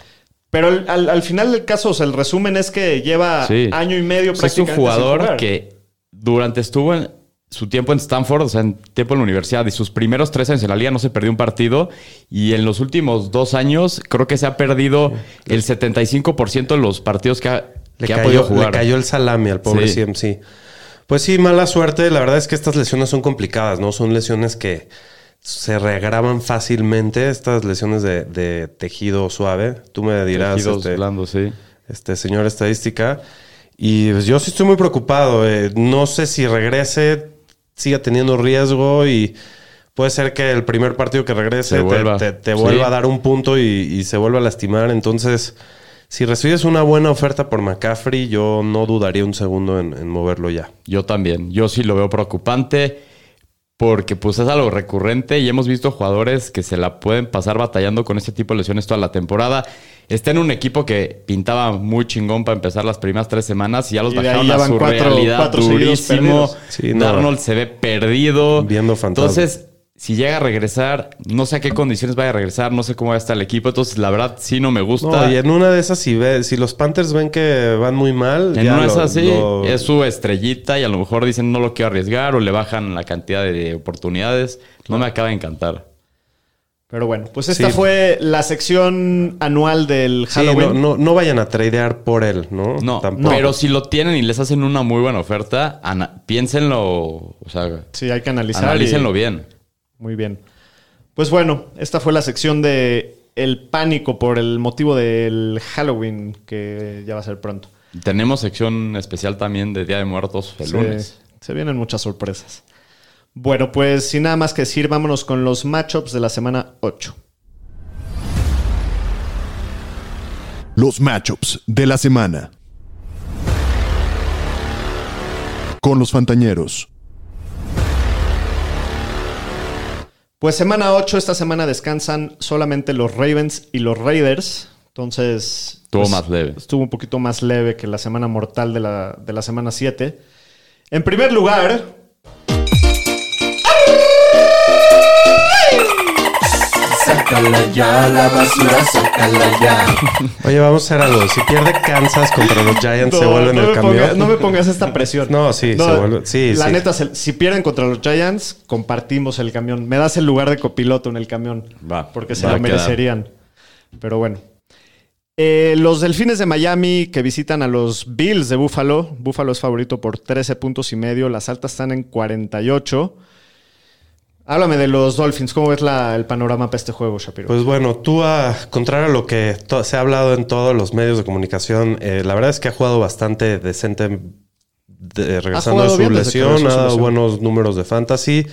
Pero al, al- al final del caso, o sea, el resumen es que lleva Sí. año y medio O sea, es un prácticamente sin jugador jugar. que durante estuvo en su tiempo en Stanford, o sea, en tiempo en la universidad, y sus primeros tres años en la liga no se perdió un partido. Y en los últimos dos años creo que se ha perdido el 75% de los partidos que ha, Le que ha cayó, podido jugar. le cayó el salami al pobre Sí. CMC. Pues sí, mala suerte. La verdad es que estas lesiones son complicadas, ¿no? Son lesiones que se reagravan fácilmente. Estas lesiones de, de tejido suave. Tú me dirás, Tejidos este, blandos, sí. este señor estadística. Y pues, yo sí estoy muy preocupado. eh, no sé si regrese, siga teniendo riesgo y puede ser que el primer partido que regrese Se te, vuelva. te- te Sí. vuelva a dar un punto y, y se vuelva a lastimar. Entonces, si recibes una buena oferta por McCaffrey, yo no dudaría un segundo en, en moverlo ya. Yo también. Yo sí lo veo preocupante porque pues es algo recurrente y hemos visto jugadores que se la pueden pasar batallando con este tipo de lesiones toda la temporada. Está en un equipo que pintaba muy chingón para empezar las primeras tres semanas y ya los Y bajaron a su cuatro- realidad cuatro durísimo. Sí, no. Darnold se ve perdido. Viendo fantasmas. Entonces, si llega a regresar, no sé a qué condiciones vaya a regresar, no sé cómo va a estar el equipo. Entonces, la verdad, sí no me gusta. No, y en una de esas, si, ve, si los Panthers ven que van muy mal, En ya una lo- es así, lo- es su estrellita y a lo mejor dicen no lo quiero arriesgar o le bajan la cantidad de oportunidades. No me acaba de encantar. Pero bueno, pues esta Sí. fue la sección anual del Sí, Halloween. no, no, no vayan a tradear por él, ¿no? No, Tampoco. pero si lo tienen y les hacen una muy buena oferta, ana- piénsenlo, o sea, Sí, hay que analizar. y- analícenlo bien. Muy bien. Pues bueno, esta fue la sección de el pánico por el motivo del Halloween que ya va a ser pronto. Tenemos sección especial también de Día de Muertos el Sí, lunes. se vienen muchas sorpresas. Bueno, pues sin nada más que decir, vámonos con los matchups de la semana 8. Los matchups de la semana. Con los Fantañeros. Pues semana 8, esta semana descansan solamente los Ravens y los Raiders. Entonces. Estuvo pues, más leve. Estuvo un poquito más leve que la semana mortal de la, de la semana 7. En primer lugar. Sácala ya, la basura, sácala ya. Oye, vamos a hacer algo. Si pierde Kansas contra los Giants, se No, vuelve en no el me camión. pongas- no me pongas esta presión. No, sí, se vuelve- sí, La sí. neta, se- si pierden contra los Giants, compartimos el camión. Me das el lugar de copiloto en el camión. Va, porque se va lo quedar. merecerían. Pero bueno. Eh, los Delfines de Miami que visitan a los Bills de Buffalo. Buffalo es favorito por 13 puntos y medio. Las altas están en 48. Háblame de los Dolphins. ¿Cómo ves la- el panorama para este juego, Shapiro? Pues bueno, tú, a, contrario a lo que se ha hablado en todos los medios de comunicación, eh, la verdad es que ha jugado bastante decente de- regresando de jugado su bien lesión, ha dado buenos números de fantasy,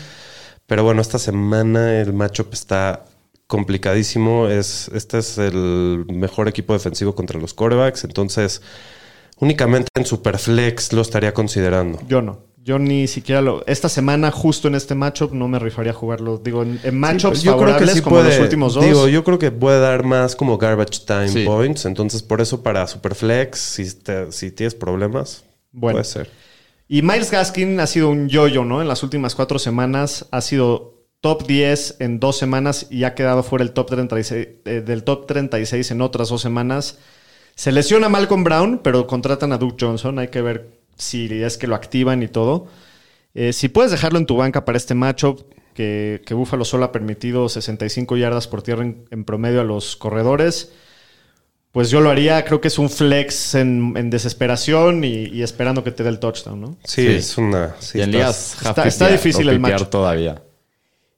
pero bueno, esta semana el matchup está complicadísimo. Es, este es el mejor equipo defensivo contra los corebacks, entonces únicamente en Superflex lo estaría considerando. Yo no. Yo ni siquiera lo. Esta semana, justo en este matchup, no me rifaría a jugarlo. Digo, en, en matchups Sí, yo creo que favorables sí como puede- los últimos dos. Digo, yo creo que puede dar más como garbage time Sí. points. Entonces, por eso para Superflex, si, te- si tienes problemas, Bueno. puede ser. Y Miles Gaskin ha sido un yo-yo, ¿no? En las últimas cuatro semanas ha sido top 10 en dos semanas y ha quedado fuera el top 36, eh, del top 36 en otras dos semanas. Se lesiona Malcolm Brown, pero contratan a Duke Johnson. Hay que ver si es que lo activan y todo. Eh, si puedes dejarlo en tu banca para este matchup, que, que Buffalo solo ha permitido 65 yardas por tierra en, en promedio a los corredores, pues yo lo haría. Creo que es un flex en, en desesperación y, y esperando que te dé el touchdown, ¿no? Sí, Sí. es una. sí y en estás- está- está difícil el PPR match. todavía.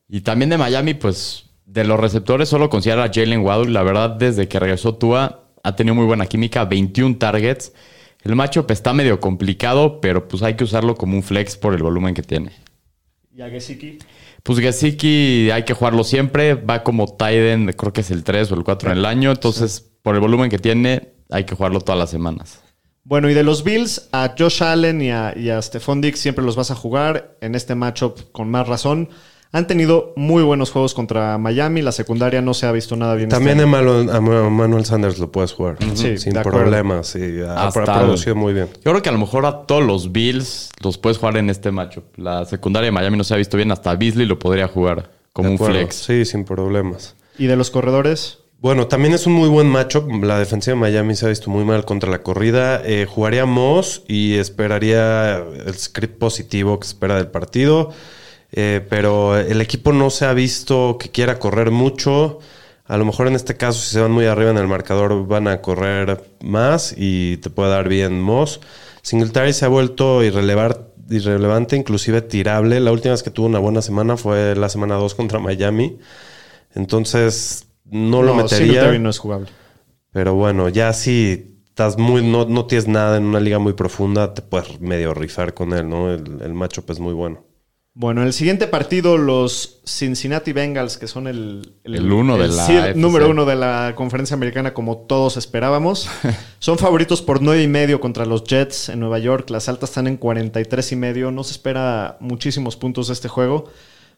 Y también de Miami, pues de los receptores solo considera a Jalen Waddle. La verdad, desde que regresó Tua, ha tenido muy buena química, 21 targets. El matchup está medio complicado, pero pues hay que usarlo como un flex por el volumen que tiene. Y a Gesicki. Pues Gesicki hay que jugarlo siempre. Va como Tiden, creo que es el 3 o el 4 en el año. Entonces, por el volumen que tiene, hay que jugarlo todas las semanas. Bueno, y de los Bills, a Josh Allen y a, y a Stephon Diggs siempre los vas a jugar en este matchup con más razón. Han tenido muy buenos juegos contra Miami. La secundaria no se ha visto nada bien. También este. Manuel, a Manuel Sanders lo puedes jugar. Sí, sin problemas. Y ha, Hasta ha producido muy bien. Yo creo que a lo mejor a todos los Bills los puedes jugar en este matchup. La secundaria de Miami no se ha visto bien. Hasta Beasley lo podría jugar como un flex. Sí, sin problemas. Y de los corredores, Bueno, también es un muy buen matchup. La defensiva de Miami se ha visto muy mal contra la corrida. Eh, jugaría Moss y esperaría el script positivo que espera del partido. Eh, pero el equipo no se ha visto que quiera correr mucho. A lo mejor en este caso, si se van muy arriba en el marcador, van a correr más y te puede dar bien Moss. Singletary se ha vuelto irrelevante, inclusive tirable. La última vez que tuvo una buena semana fue la semana 2 contra Miami. Entonces, no, lo metería. Singletary no es jugable. Pero bueno, ya si estás muy, no, no tienes nada en una liga muy profunda, te puedes medio rifar con él, ¿no? El, el matchup es muy bueno. Bueno, en el siguiente partido, los Cincinnati Bengals, que son el, El uno de la número uno de la conferencia americana, como todos esperábamos, son favoritos por nueve y medio contra los Jets en Nueva York. Las altas están en 43 y medio. No se espera muchísimos puntos de este juego.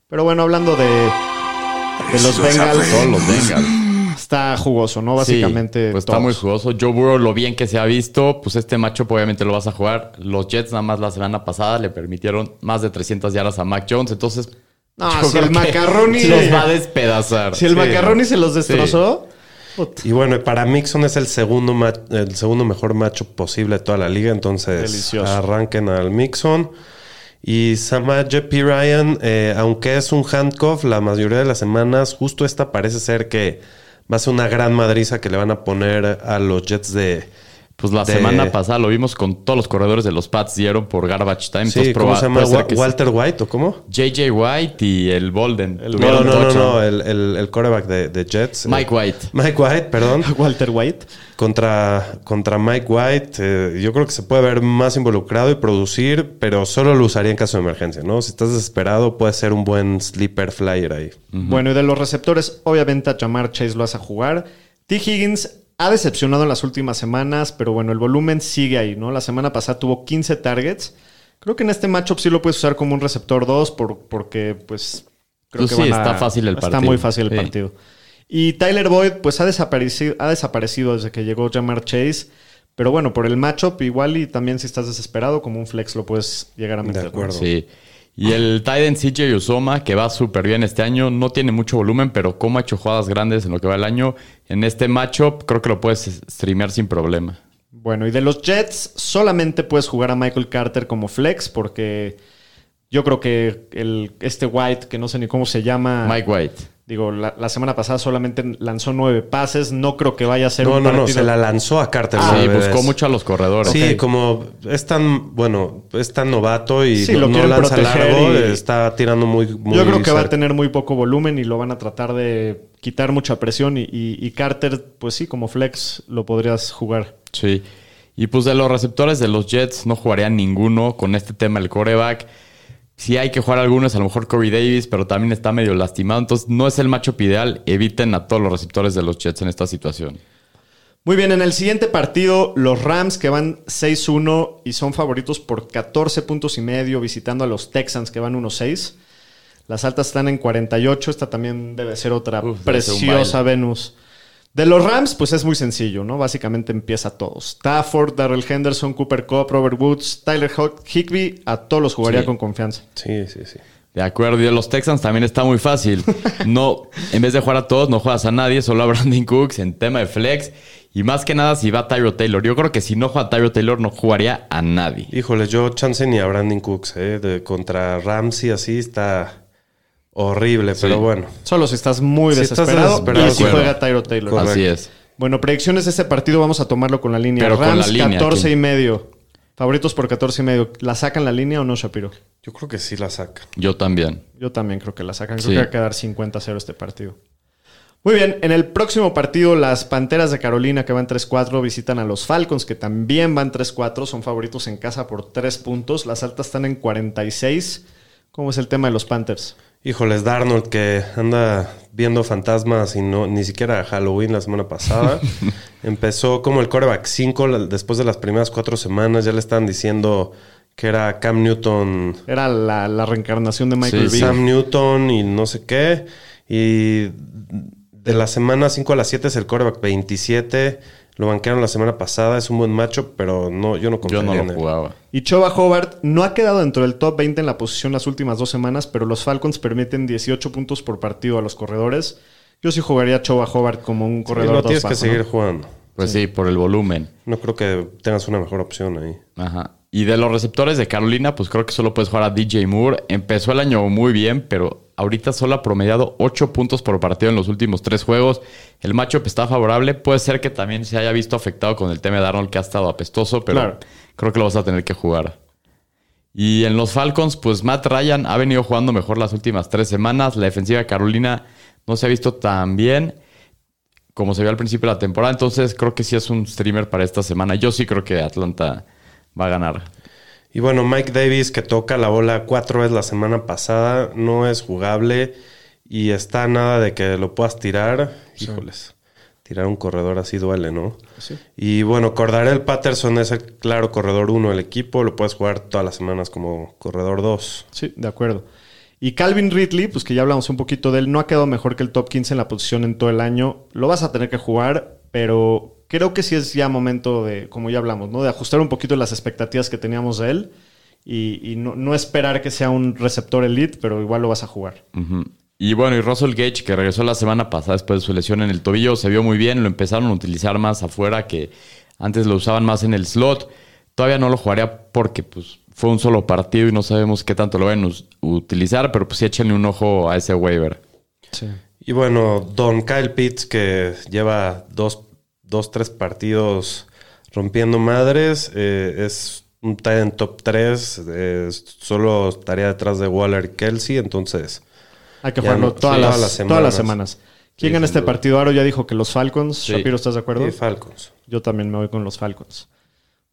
Pero bueno, hablando de, de los Bengals, Todos los Bengals. Está jugoso, ¿no? Básicamente. Sí, pues está muy jugoso. Joe Burrow, lo bien que se ha visto, pues este matchup obviamente lo vas a jugar. Los Jets nada más la semana pasada le permitieron más de 300 yardas a Mac Jones, entonces No, yo si creo el macarroni- los va a despedazar. Si el Sí. macarroni se los destrozó. Y bueno, para Mixon es el segundo, el segundo mejor matchup posible de toda la liga. Entonces, Delicioso. arranquen al Mixon. Y Samaje P. Ryan, eh, aunque es un handcuff, la mayoría de las semanas, justo esta parece ser que va a ser una gran madriza que le van a poner a los Jets de Pues la de- semana pasada lo vimos con todos los corredores de los Pats dieron por garbage time. Sí, ¿cómo se llama? sí. ¿Walter White o cómo? JJ White y el Bolden. No, tuvieron no, no, touchdown. no, el, el, el quarterback de, de Jets. Mike White. Mike White, perdón. Walter White. Contra, contra Mike White, eh, yo creo que se puede ver más involucrado y producir, pero solo lo usaría en caso de emergencia, ¿no? Si estás desesperado, puede ser un buen sleeper flyer ahí. Bueno, y de los receptores, obviamente a Jamar Chase lo hace a jugar. T. Higgins ha decepcionado en las últimas semanas, pero bueno, el volumen sigue ahí, ¿no? La semana pasada tuvo 15 targets. Creo que en este matchup sí lo puedes usar como un receptor 2 por, porque, pues... Creo Pues que sí, van a- está fácil el Está partido. muy fácil el Sí. partido. Y Tyler Boyd, pues ha desaparecido, ha desaparecido desde que llegó Jamar Chase. Pero bueno, por el matchup, igual y también si estás desesperado, como un flex lo puedes llegar a meter. ¿no? acuerdo. Sí. Y el Titan CJ Usoma, que va súper bien este año, no tiene mucho volumen, pero como ha hecho jugadas grandes en lo que va el año, en este matchup creo que lo puedes streamear sin problema. Bueno, y de los Jets, solamente puedes jugar a Michael Carter como flex, porque yo creo que el, este White, que no sé ni cómo se llama. Mike White. Digo, la, la semana pasada solamente lanzó nueve pases. No creo que vaya a ser No, un no, no, partido. se la lanzó a Carter. sí, nueve buscó mucho a los corredores. Sí, como es tan, bueno, es tan novato y Sí, no, lo no quieren lanza proteger largo, y- está tirando muy, muy Yo creo que va a tener muy poco volumen y lo van a tratar de quitar mucha presión. Y, y- y Carter, pues sí, como flex lo podrías jugar. Sí. Y pues de los receptores de los Jets no jugaría ninguno con este tema del coreback. Si hay que jugar algunos, a lo mejor Corey Davis, pero también está medio lastimado. Entonces no es el matchup ideal. Eviten a todos los receptores de los Jets en esta situación. Muy bien, en el siguiente partido, los Rams que van 6-1 y son favoritos por 14 puntos y medio, visitando a los Texans que van 1-6. Las altas están en 48. Esta también debe ser otra Uf, preciosa Venus. De los Rams, pues es muy sencillo, ¿no? Básicamente empieza todo. Stafford, Darrell Henderson, Cooper Cup, Robert Woods, Tyler Higby, a todos los jugaría Sí. con confianza. Sí, sí, sí. De acuerdo, y de los Texans también está muy fácil. No, en vez de jugar a todos, no juegas a nadie, solo a Brandon Cooks en tema de flex. Y más que nada, si va Tyro Taylor. Yo creo que si no juega Tyro Taylor, no jugaría a nadie. Híjole, yo chance ni a Brandon Cooks, ¿eh? De, contra Ramsey así está horrible, pero bueno. Solo si estás muy Si estás desesperado, desesperado, y si claro. juega Tyro Taylor. Correcto. Así es. Bueno, predicciones de este partido vamos a tomarlo con la línea. Pero con Rams la línea, 14 y medio. Favoritos por 14 y medio. ¿La sacan la línea o no, Shapiro? Yo creo que sí la saca. Yo también. Yo también creo que la sacan. Creo Sí. que va a quedar 50-0 este partido. Muy bien, en el próximo partido, las Panteras de Carolina, que van 3-4, visitan a los Falcons, que también van 3-4. Son favoritos en casa por 3 puntos. Las altas están en 46. ¿Cómo es el tema de los Panthers? Híjoles, Darnold que anda viendo fantasmas y no ni siquiera Halloween la semana pasada. Empezó como el coreback 5 la- después de las primeras cuatro semanas. Ya le estaban diciendo que era Cam Newton, Era la, la reencarnación de Michael Sí, Vick. Sam Newton y no sé qué. Y de la semana 5 a las 7 es el coreback 27. Lo banquearon la semana pasada. Es un buen matchup, pero no, yo no Yo no en lo él. jugaba. Y Choba Hobart no ha quedado dentro del top 20 en la posición las últimas dos semanas, pero los Falcons permiten 18 puntos por partido a los corredores. Yo sí jugaría a Choba Hobart como un Sí, corredor no dos tienes que bajo, seguir ¿no? jugando. Pues sí, por el volumen. No creo que tengas una mejor opción ahí. Ajá. Y de los receptores de Carolina, pues creo que solo puedes jugar a DJ Moore. Empezó el año muy bien, pero ahorita solo ha promediado 8 puntos por partido en los últimos tres juegos. El matchup está favorable. Puede ser que también se haya visto afectado con el tema de Arnold, que ha estado apestoso, pero Claro. creo que lo vas a tener que jugar. Y en los Falcons, pues Matt Ryan ha venido jugando mejor las últimas tres semanas. La defensiva de Carolina no se ha visto tan bien como se vio al principio de la temporada. Entonces creo que sí es un streamer para esta semana. Yo sí creo que Atlanta va a ganar. Y bueno, Mike Davis, que toca la bola cuatro veces la semana pasada, no es jugable y está nada de que lo puedas tirar. Híjoles, tirar un corredor así duele, ¿no? Y bueno, Cordarel Patterson es el claro corredor uno del equipo, lo puedes jugar todas las semanas como corredor 2. Sí, de acuerdo. Y Calvin Ridley, pues que ya hablamos un poquito de él, no ha quedado mejor que el top 15 en la posición en todo el año. Lo vas a tener que jugar, pero creo que sí es ya momento de, como ya hablamos, ¿no? De ajustar un poquito las expectativas que teníamos de él y, y no, no esperar que sea un receptor elite, pero igual lo vas a jugar. Y bueno, y Russell Gage, que regresó la semana pasada después de su lesión en el tobillo, se vio muy bien. Lo empezaron a utilizar más afuera, que antes lo usaban más en el slot. Todavía no lo jugaría porque pues, fue un solo partido y no sabemos qué tanto lo van a utilizar, pero pues sí échenle un ojo a ese waiver. Y bueno, Don Kyle Pitts, que lleva dos, dos tres partidos rompiendo madres. eh, es un tight end top 3. eh, solo estaría detrás de Waller y Kelsey. Entonces, Hay que jugarlo no- todas, sí, las, todas las todas las semanas. semanas. ¿Quién Sí, gana este duda. partido? Aro ya dijo que los Falcons. Sí. Shapiro, ¿estás de acuerdo? y Falcons. Yo también me voy con los Falcons.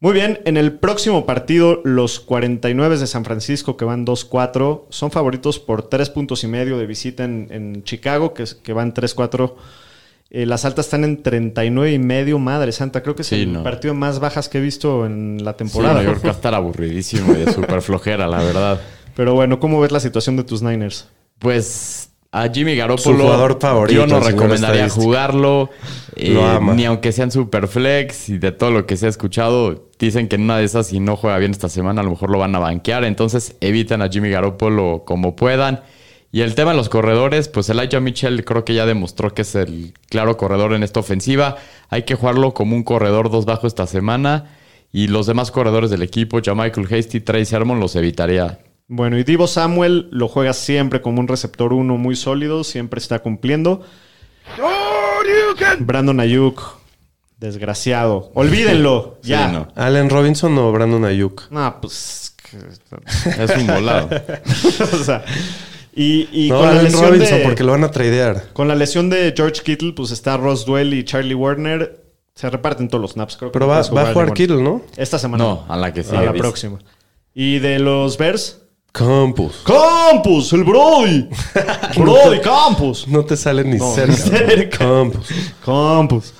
Muy bien, en el próximo partido, los 49 de San Francisco, que van 2-4, son favoritos por 3 puntos y medio de visita en, en Chicago, que, que van 3-4. Eh, las altas están en 39 y medio, madre santa. Creo que es Sí, el no. partido más bajas que he visto en la Sí, temporada. va a estar aburridísimo y súper flojera, la verdad. Pero bueno, ¿cómo ves la situación de tus Niners? Pues a Jimmy Garoppolo Su jugador favorito, yo no recomendaría jugarlo. eh, Lo ama. Ni aunque sean super flex y de todo lo que se ha escuchado, dicen que en una de esas, si no juega bien esta semana, a lo mejor lo van a banquear. Entonces eviten a Jimmy Garoppolo como puedan. Y el tema de los corredores, pues Elijah Mitchell creo que ya demostró que es el claro corredor en esta ofensiva. Hay que jugarlo como un corredor dos bajo esta semana. Y los demás corredores del equipo, Michael Hasty, Trey Sermon, los evitaría. Bueno, y Divo Samuel lo juega siempre como un receptor uno muy sólido, siempre está cumpliendo. Brandon Ayuk, desgraciado. Olvídenlo, Sí, ya. no. Allen Robinson o Brandon Ayuk. No, pues. Es un volado. o sea, y, y no, con, la lesión Robinson de, porque lo van a tradear. con la lesión de George Kittle, pues está Ross Dwell y Charlie Warner. Se reparten todos los snaps. Creo que Pero no va, va a jugar. Kittle, ¿no? Esta semana. No, a la que sigue. a la próxima. Y de los Bears. Campus. Campus, el Brody. Brody Campus. No te sale ni No, cerca. ni cerca. Campus. Campus.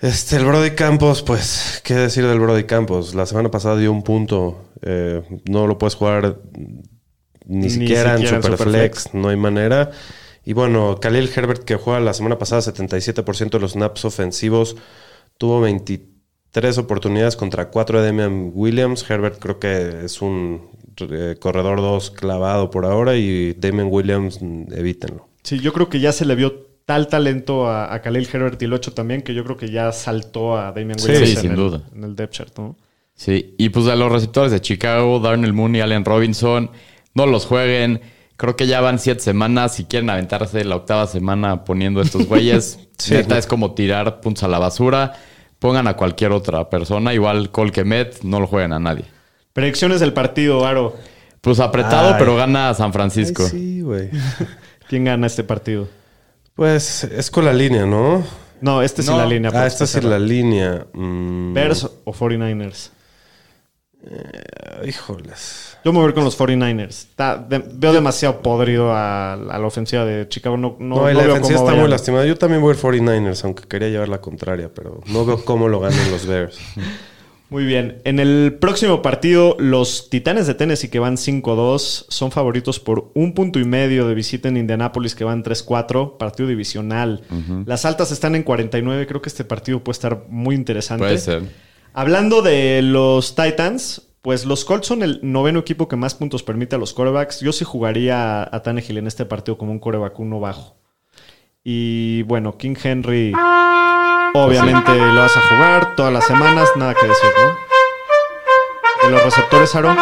Este, el Brody Campos, pues, ¿qué decir del Brody Campos? La semana pasada dio un punto. eh, no lo puedes jugar ni, Ni siquiera, siquiera en en Superflex. Superflex. No hay manera. Y bueno, Khalil Herbert, que juega la semana pasada 77% de los snaps ofensivos, tuvo 23 oportunidades contra 4 de Damian Williams. Herbert creo que es un eh, corredor 2 clavado por ahora y Damian Williams, evítenlo. Sí, yo creo que ya se le vio tal talento a, a Khalil Herbert y el 8 también que yo creo que ya saltó a Damian Williams sí, en, sin el, duda. en el depth chart, ¿no? Sí, y pues de los receptores de Chicago, Darnell Mooney, Allen Robinson, no los jueguen. Creo que ya van siete semanas. Si quieren aventarse la octava semana poniendo estos güeyes, Sí. neta es como tirar puntos a la basura. Pongan a cualquier otra persona. Igual Cole Kemet, no lo jueguen a nadie. Predicciones del partido, Aro. Pues apretado, Ay. pero gana San Francisco. Ay, sí, güey. ¿Quién gana este partido? Pues es con la línea, ¿no? No, este No. la línea. Ah, esta sí la línea. Mm, ¿Bears o 49ers? Híjoles. Yo me voy a ir con los 49ers. Está de- veo demasiado podrido a, a la ofensiva de Chicago. No, no, No, no la cómo está vayan. muy lastimada. Yo también voy a ir 49ers, aunque quería llevar la contraria, pero no veo cómo lo ganen los Bears. Muy bien. En el próximo partido, los Titanes de Tennessee, que van 5-2, son favoritos por un punto y medio de visita en Indianápolis, que van 3-4, partido divisional. Las altas están en 49. Creo que este partido puede estar muy interesante. Puede ser. Hablando de los Titans, pues los Colts son el noveno equipo que más puntos permite a los corebacks. Yo sí jugaría a Tannehill en este partido como un coreback uno bajo. Y bueno, King Henry, obviamente lo vas a jugar todas las semanas, nada que decir, ¿no? De los receptores, Aaron.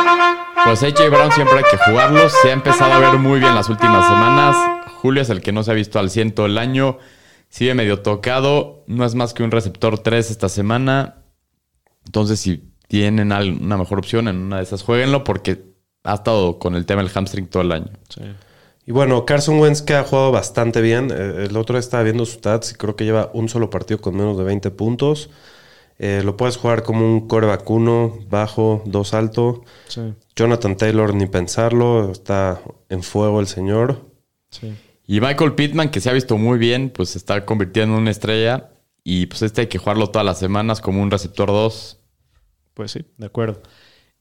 Pues AJ Brown siempre hay que jugarlo. Se ha empezado a ver muy bien las últimas semanas. Julio es el que no se ha visto al ciento el año. Sigue medio tocado. No es más que un receptor 3 esta semana. Entonces, si tienen una mejor opción en una de esas, jueguenlo porque ha estado con el tema del hamstring todo el año. Y bueno, Carson Wentz que ha jugado bastante bien. Eh, el otro día estaba viendo sus stats y creo que lleva un solo partido con menos de 20 puntos. Eh, lo puedes jugar como un coreback 1, bajo, 2 alto. Sí, Jonathan Taylor, ni pensarlo, está en fuego el señor. sí. Y Michael Pittman, que se ha visto muy bien, pues se está convirtiendo en una estrella. Y pues este hay que jugarlo todas las semanas como un receptor 2. Pues sí, de acuerdo.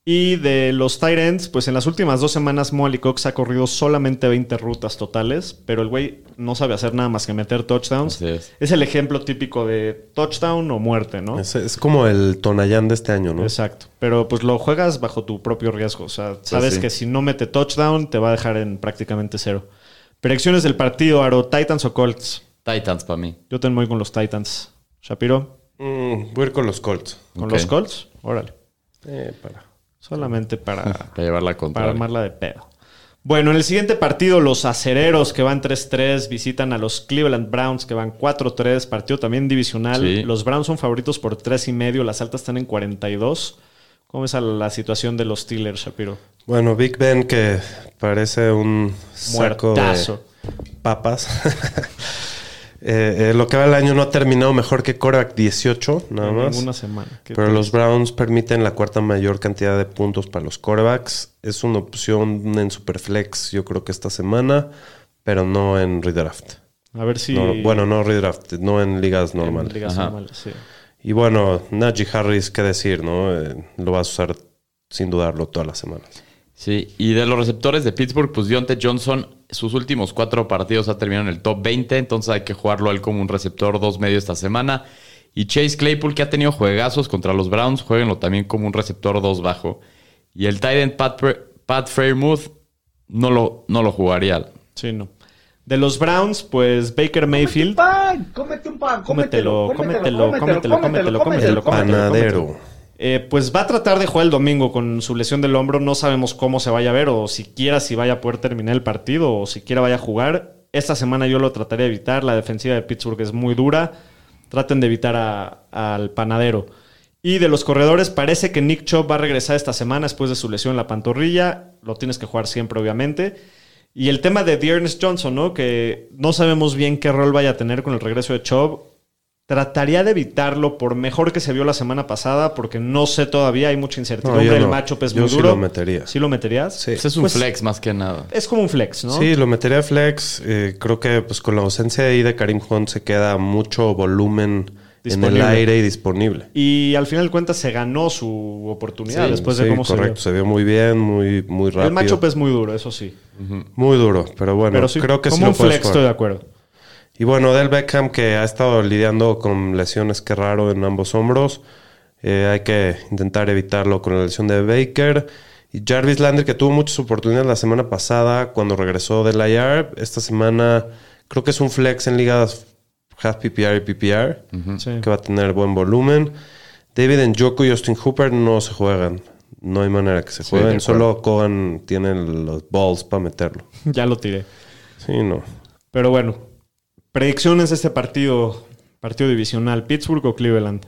Y de los tight ends, pues en las últimas dos semanas Molly Cox ha corrido solamente 20 rutas totales, pero el güey no sabe hacer nada más que meter touchdowns. Es. Es el ejemplo típico de touchdown o muerte, ¿no? Es, es como el Tonayán de este año, ¿no? Exacto. Pero pues lo juegas bajo tu propio riesgo. O sea, sabes sí. que si no mete touchdown, te va a dejar en prácticamente cero. Predicciones del partido, Aro, Titans o Colts. Titans para mí. Yo tengo muy con los Titans. Shapiro, Mm, voy a ir con los Colts. con los Colts. Órale. Eh, para. Solamente para, Para llevar la para armarla de pedo. Bueno, en el siguiente partido, los acereros que van 3-3 visitan a los Cleveland Browns que van 4-3, partido también divisional. Sí. Los Browns son favoritos por 3 y medio, las altas están en 42. ¿Cómo es la situación de los Steelers, Shapiro? Bueno, Big Ben que parece un saco Muertazo. de papas. Eh, eh, lo que va el año no ha terminado mejor que Korak 18, nada En más. ninguna semana. Qué Pero los. Browns permiten la cuarta mayor cantidad de puntos para los quarterbacks. Es una opción en Superflex, yo creo que esta semana, pero no en redraft. A ver si. No, bueno, no redraft, no en ligas en normales. ligas Ajá. normales, sí. Y bueno, Najee Harris, qué decir, ¿no? Eh, lo vas a usar sin dudarlo todas las semanas. Sí, y de los receptores de Pittsburgh, pues Deontay Johnson, sus últimos cuatro partidos ha terminado en el top 20, entonces hay que jugarlo a él como un receptor dos medio esta semana. Y Chase Claypool, que ha tenido juegazos contra los Browns, jueguenlo también como un receptor dos bajo. Y el tight end Pat, Pat Fairmouth no lo, no lo jugaría. Sí, no. De los Browns, pues Baker Mayfield. pan, cómete un pan, Cómetelo, cómetelo, cómetelo, cómetelo, cómetelo, Panadero. Eh, pues va a tratar de jugar el domingo con su lesión del hombro. No sabemos cómo se vaya a ver o siquiera si vaya a poder terminar el partido o siquiera vaya a jugar. Esta semana yo lo trataré de evitar. La defensiva de Pittsburgh es muy dura. Traten de evitar al panadero. Y de los corredores, parece que Nick Chubb va a regresar esta semana después de su lesión en la pantorrilla. Lo tienes que jugar siempre, obviamente. Y el tema de Dearness Johnson, ¿no? Que no sabemos bien qué rol vaya a tener con el regreso de Chubb. Trataría de evitarlo por mejor que se vio la semana pasada, porque no sé todavía, hay mucha incertidumbre. No, yo el no. matchup es Yo muy sí duro. lo metería. ¿Sí lo meterías? Sí. Pues es un Pues- flex más que nada. Es como un flex, ¿no? Sí, lo metería flex. Eh, creo que pues con la ausencia ahí de Karim Hunt se queda mucho volumen en el aire y disponible. Y al final de cuentas se ganó su oportunidad Sí, después de sí, cómo correcto. se Se vio muy bien, muy, muy vio. rápido. El matchup es muy duro, eso sí. Muy duro, pero bueno, Pero sí, creo que sí como lo un flex jugar. estoy de acuerdo. Y bueno, Del Beckham, que ha estado lidiando con lesiones, que raro, en ambos hombros. Eh, hay que intentar evitarlo con la lesión de Baker. Y Jarvis Landry, que tuvo muchas oportunidades la semana pasada cuando regresó del IR. Esta semana creo que es un flex en ligas half PPR y PPR, Sí. que va a tener buen volumen. David Njoku y Austin Hooper no se juegan. No hay manera que se jueguen. Solo Cogan tiene los balls para meterlo. Ya lo tiré. Sí, no. Pero bueno, predicciones de este partido, partido divisional, Pittsburgh o Cleveland.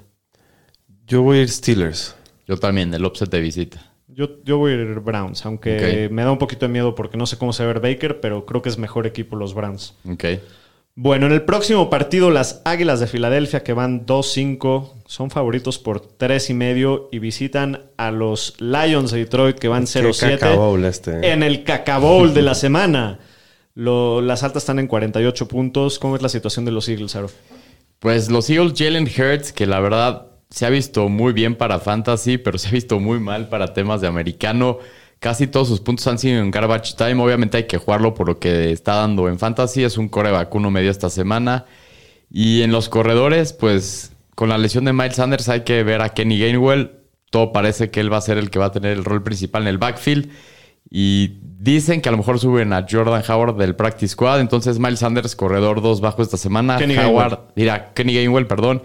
Yo voy a ir Steelers. Yo también, el offset de visita. Yo, yo voy a ir Browns, aunque me da un poquito de miedo porque no sé cómo se va a ver Baker, pero creo que es mejor equipo los Browns. Ok. Bueno, en el próximo partido, las Águilas de Filadelfia, que van 2-5, son favoritos por 3 y medio y visitan a los Lions de Detroit, que van Qué 0-7 cacabowl este. en el Cacabowl de la semana. Lo- las altas están en 48 puntos. ¿Cómo es la situación de los Eagles, Aro? Pues los Eagles, Jalen Hurts, que la verdad se ha visto muy bien para fantasy, pero se ha visto muy mal para temas de americano. Casi todos sus puntos han sido en garbage time. Obviamente hay que jugarlo por lo que está dando en fantasy. Es un core vacuno medio esta semana. Y en los corredores, pues con la lesión de Miles Sanders hay que ver a Kenny Gainwell. Todo parece que él va a ser el que va a tener el rol principal en el backfield. Y dicen que a lo mejor suben a Jordan Howard del Practice Squad. Entonces Miles Sanders, corredor 2 bajo esta semana. Kenny Howard, mira, Kenny Gainwell, perdón.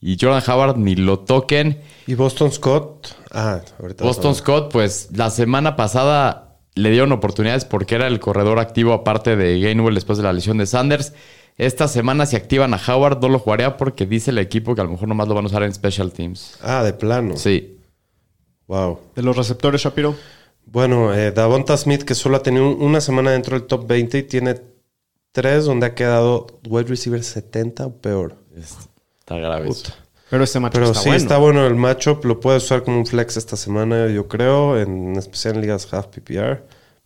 Y Jordan Howard ni lo toquen. ¿Y Boston Scott? Ah, ahorita. Boston Scott, pues la semana pasada le dieron oportunidades porque era el corredor activo aparte de Gainwell después de la lesión de Sanders. Esta semana si activan a Howard no lo jugaría porque dice el equipo que a lo mejor nomás lo van a usar en special teams. Ah, de plano. Sí. Wow. De los receptores, Shapiro. Bueno, eh, Davonta Smith, que solo ha tenido un- una semana dentro del top 20 y tiene tres donde ha quedado wide receiver 70 o peor. Está grave eso. Pero este matchup Pero está sí, bueno. está bueno el matchup. Lo puedes usar como un flex esta semana, yo creo, en especial en ligas half PPR,